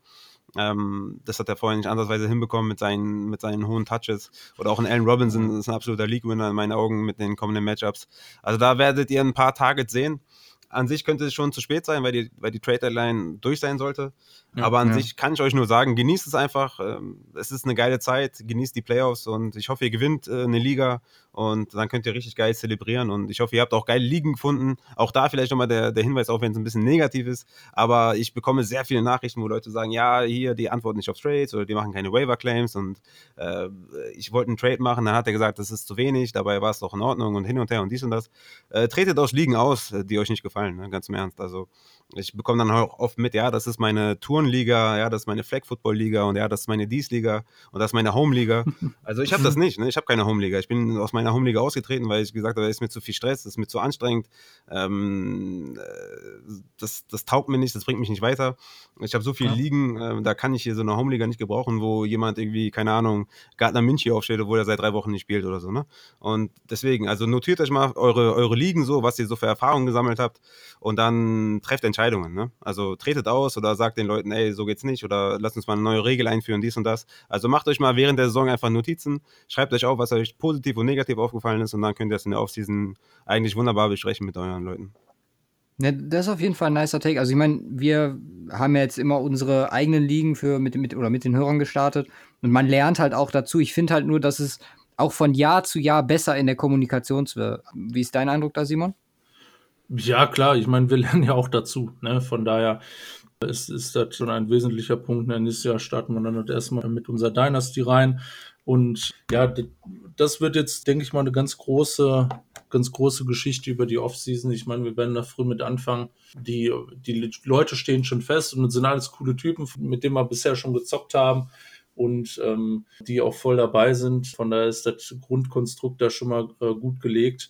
Ähm, das hat er vorher nicht andersweise hinbekommen mit seinen, mit seinen hohen Touches. Oder auch ein Allen Robinson ist ein absoluter League-Winner in meinen Augen mit den kommenden Matchups. Also da werdet ihr ein paar Targets sehen an sich könnte es schon zu spät sein, weil die, weil die Trade Deadline durch sein sollte. Ja, Aber an ja. sich kann ich euch nur sagen, genießt es einfach. Ähm, es ist eine geile Zeit, genießt die Playoffs und ich hoffe, ihr gewinnt äh, eine Liga und dann könnt ihr richtig geil zelebrieren. Und ich hoffe, ihr habt auch geile Ligen gefunden. Auch da vielleicht nochmal der, der Hinweis, auch wenn es ein bisschen negativ ist. Aber ich bekomme sehr viele Nachrichten, wo Leute sagen, ja, hier, die antworten nicht auf Trades oder die machen keine Waiver-Claims und äh, ich wollte einen Trade machen, dann hat er gesagt, das ist zu wenig, dabei war es doch in Ordnung und hin und her und dies und das. Äh, tretet aus Ligen aus, die euch nicht gefallen, ne? ganz im Ernst. Also ich bekomme dann auch oft mit, ja, das ist meine Tourenliga, ja, das ist meine Flag Football Liga und ja, das ist meine Dies Liga und das ist meine Home Liga. [laughs] Also ich habe das nicht, ne? ich habe keine Home Liga. Ich bin aus meiner Home Liga ausgetreten, weil ich gesagt habe, es ist mir zu viel Stress, es ist mir zu anstrengend, ähm, äh, das, das taugt mir nicht, das bringt mich nicht weiter. Ich habe so viele ja. Ligen, äh, da kann ich hier so eine Home Liga nicht gebrauchen, wo jemand irgendwie, keine Ahnung, Gartner München aufstellt, obwohl er seit drei Wochen nicht spielt oder so. Ne? Und deswegen, also notiert euch mal eure, eure Ligen so, was ihr so für Erfahrungen gesammelt habt und dann trefft Entscheidungen. Ne? Also tretet aus oder sagt den Leuten, ey, so geht's nicht oder lasst uns mal eine neue Regel einführen, dies und das. Also macht euch mal während der Saison einfach Notizen, schreibt euch auf, was euch positiv und negativ aufgefallen ist und dann könnt ihr es in der Offseason eigentlich wunderbar besprechen mit euren Leuten. Ja, das ist auf jeden Fall ein nicer Take. Also ich meine, wir haben ja jetzt immer unsere eigenen Ligen für mit, mit oder mit den Hörern gestartet und man lernt halt auch dazu. Ich finde halt nur, dass es auch von Jahr zu Jahr besser in der Kommunikation wird. Wie ist dein Eindruck da, Simon? Ja, klar, ich meine, wir [laughs] lernen ja auch dazu. Ne? Von daher ist, ist das schon ein wesentlicher Punkt. Nächstes Jahr starten wir dann erstmal mit unserer Dynasty rein. Und ja, das wird jetzt, denke ich mal, eine ganz große, ganz große Geschichte über die Offseason. Ich meine, wir werden da früh mit anfangen. Die, die Leute stehen schon fest und sind alles coole Typen, mit denen wir bisher schon gezockt haben und ähm, die auch voll dabei sind. Von daher ist das Grundkonstrukt da schon mal äh, gut gelegt.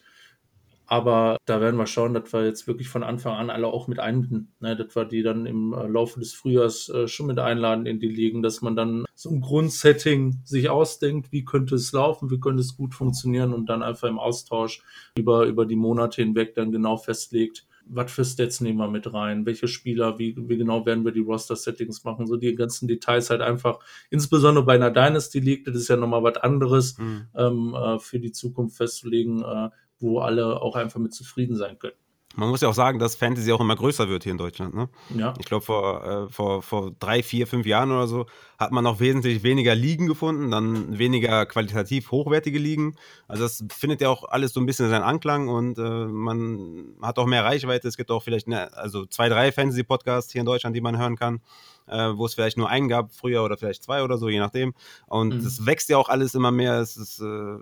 Aber da werden wir schauen, dass wir jetzt wirklich von Anfang an alle auch mit einbinden. Ne? Dass wir die dann im äh, Laufe des Frühjahrs äh, schon mit einladen in die Ligen, dass man dann so ein Grundsetting sich ausdenkt, wie könnte es laufen, wie könnte es gut funktionieren und dann einfach im Austausch über, über die Monate hinweg dann genau festlegt, was für Stats nehmen wir mit rein, welche Spieler, wie, wie genau werden wir die Roster-Settings machen, so die ganzen Details halt einfach, insbesondere bei einer Dynasty League, das ist ja nochmal was anderes, mhm. ähm, äh, für die Zukunft festzulegen, äh, wo alle auch einfach mit zufrieden sein können. Man muss ja auch sagen, dass Fantasy auch immer größer wird hier in Deutschland. Ne? Ja. Ich glaube, vor, äh, vor, vor drei, vier, fünf Jahren oder so hat man noch wesentlich weniger Ligen gefunden, dann weniger qualitativ hochwertige Ligen. Also das findet ja auch alles so ein bisschen seinen Anklang und äh, man hat auch mehr Reichweite. Es gibt auch vielleicht eine, also zwei, drei Fantasy-Podcasts hier in Deutschland, die man hören kann. Äh, wo es vielleicht nur einen gab früher oder vielleicht zwei oder so, je nachdem. Und es mhm. wächst ja auch alles immer mehr. Es ist, äh,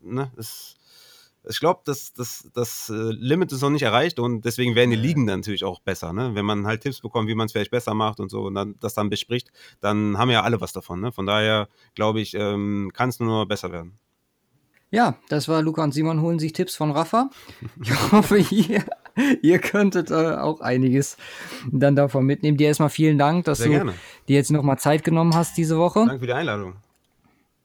ne, es ich glaube, das, das, das äh, Limit ist noch nicht erreicht und deswegen werden die Ligen dann natürlich auch besser. Ne? Wenn man halt Tipps bekommt, wie man es vielleicht besser macht und so und dann, das dann bespricht, dann haben ja alle was davon. Ne? Von daher glaube ich, ähm, kann es nur besser werden. Ja, das war Luca und Simon holen sich Tipps von Rafa. Ich [laughs] hoffe, ihr, ihr könntet äh, auch einiges dann davon mitnehmen. Dir erstmal vielen Dank, dass Sehr du gerne. dir jetzt nochmal Zeit genommen hast diese Woche. Danke für die Einladung.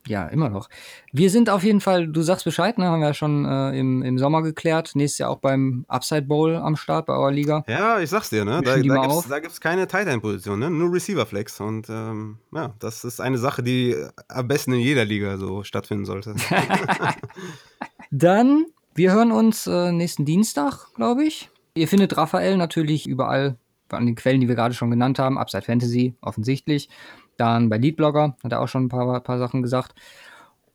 Ja, immer noch. Wir sind auf jeden Fall, du sagst Bescheid, ne? haben wir ja schon äh, im, im Sommer geklärt. Nächstes Jahr auch beim Upside Bowl am Start bei eurer Liga. Ja, ich sag's dir, ne? Da, da gibt es keine Tight End Position, ne? Nur Receiver Flex. Und ähm, ja, das ist eine Sache, die am besten in jeder Liga so stattfinden sollte. [laughs] [laughs] Dann, wir hören uns äh, nächsten Dienstag, glaube ich. Ihr findet Raphael natürlich überall an den Quellen, die wir gerade schon genannt haben. Upside Fantasy, offensichtlich. Dann bei Leadblogger hat er auch schon ein paar, paar Sachen gesagt.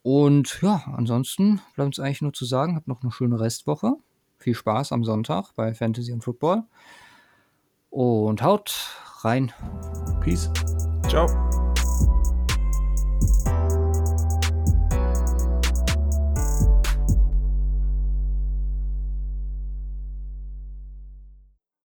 Und ja, ansonsten bleibt uns eigentlich nur zu sagen, habt noch eine schöne Restwoche. Viel Spaß am Sonntag bei Fantasy und Football. Und haut rein. Peace. Ciao.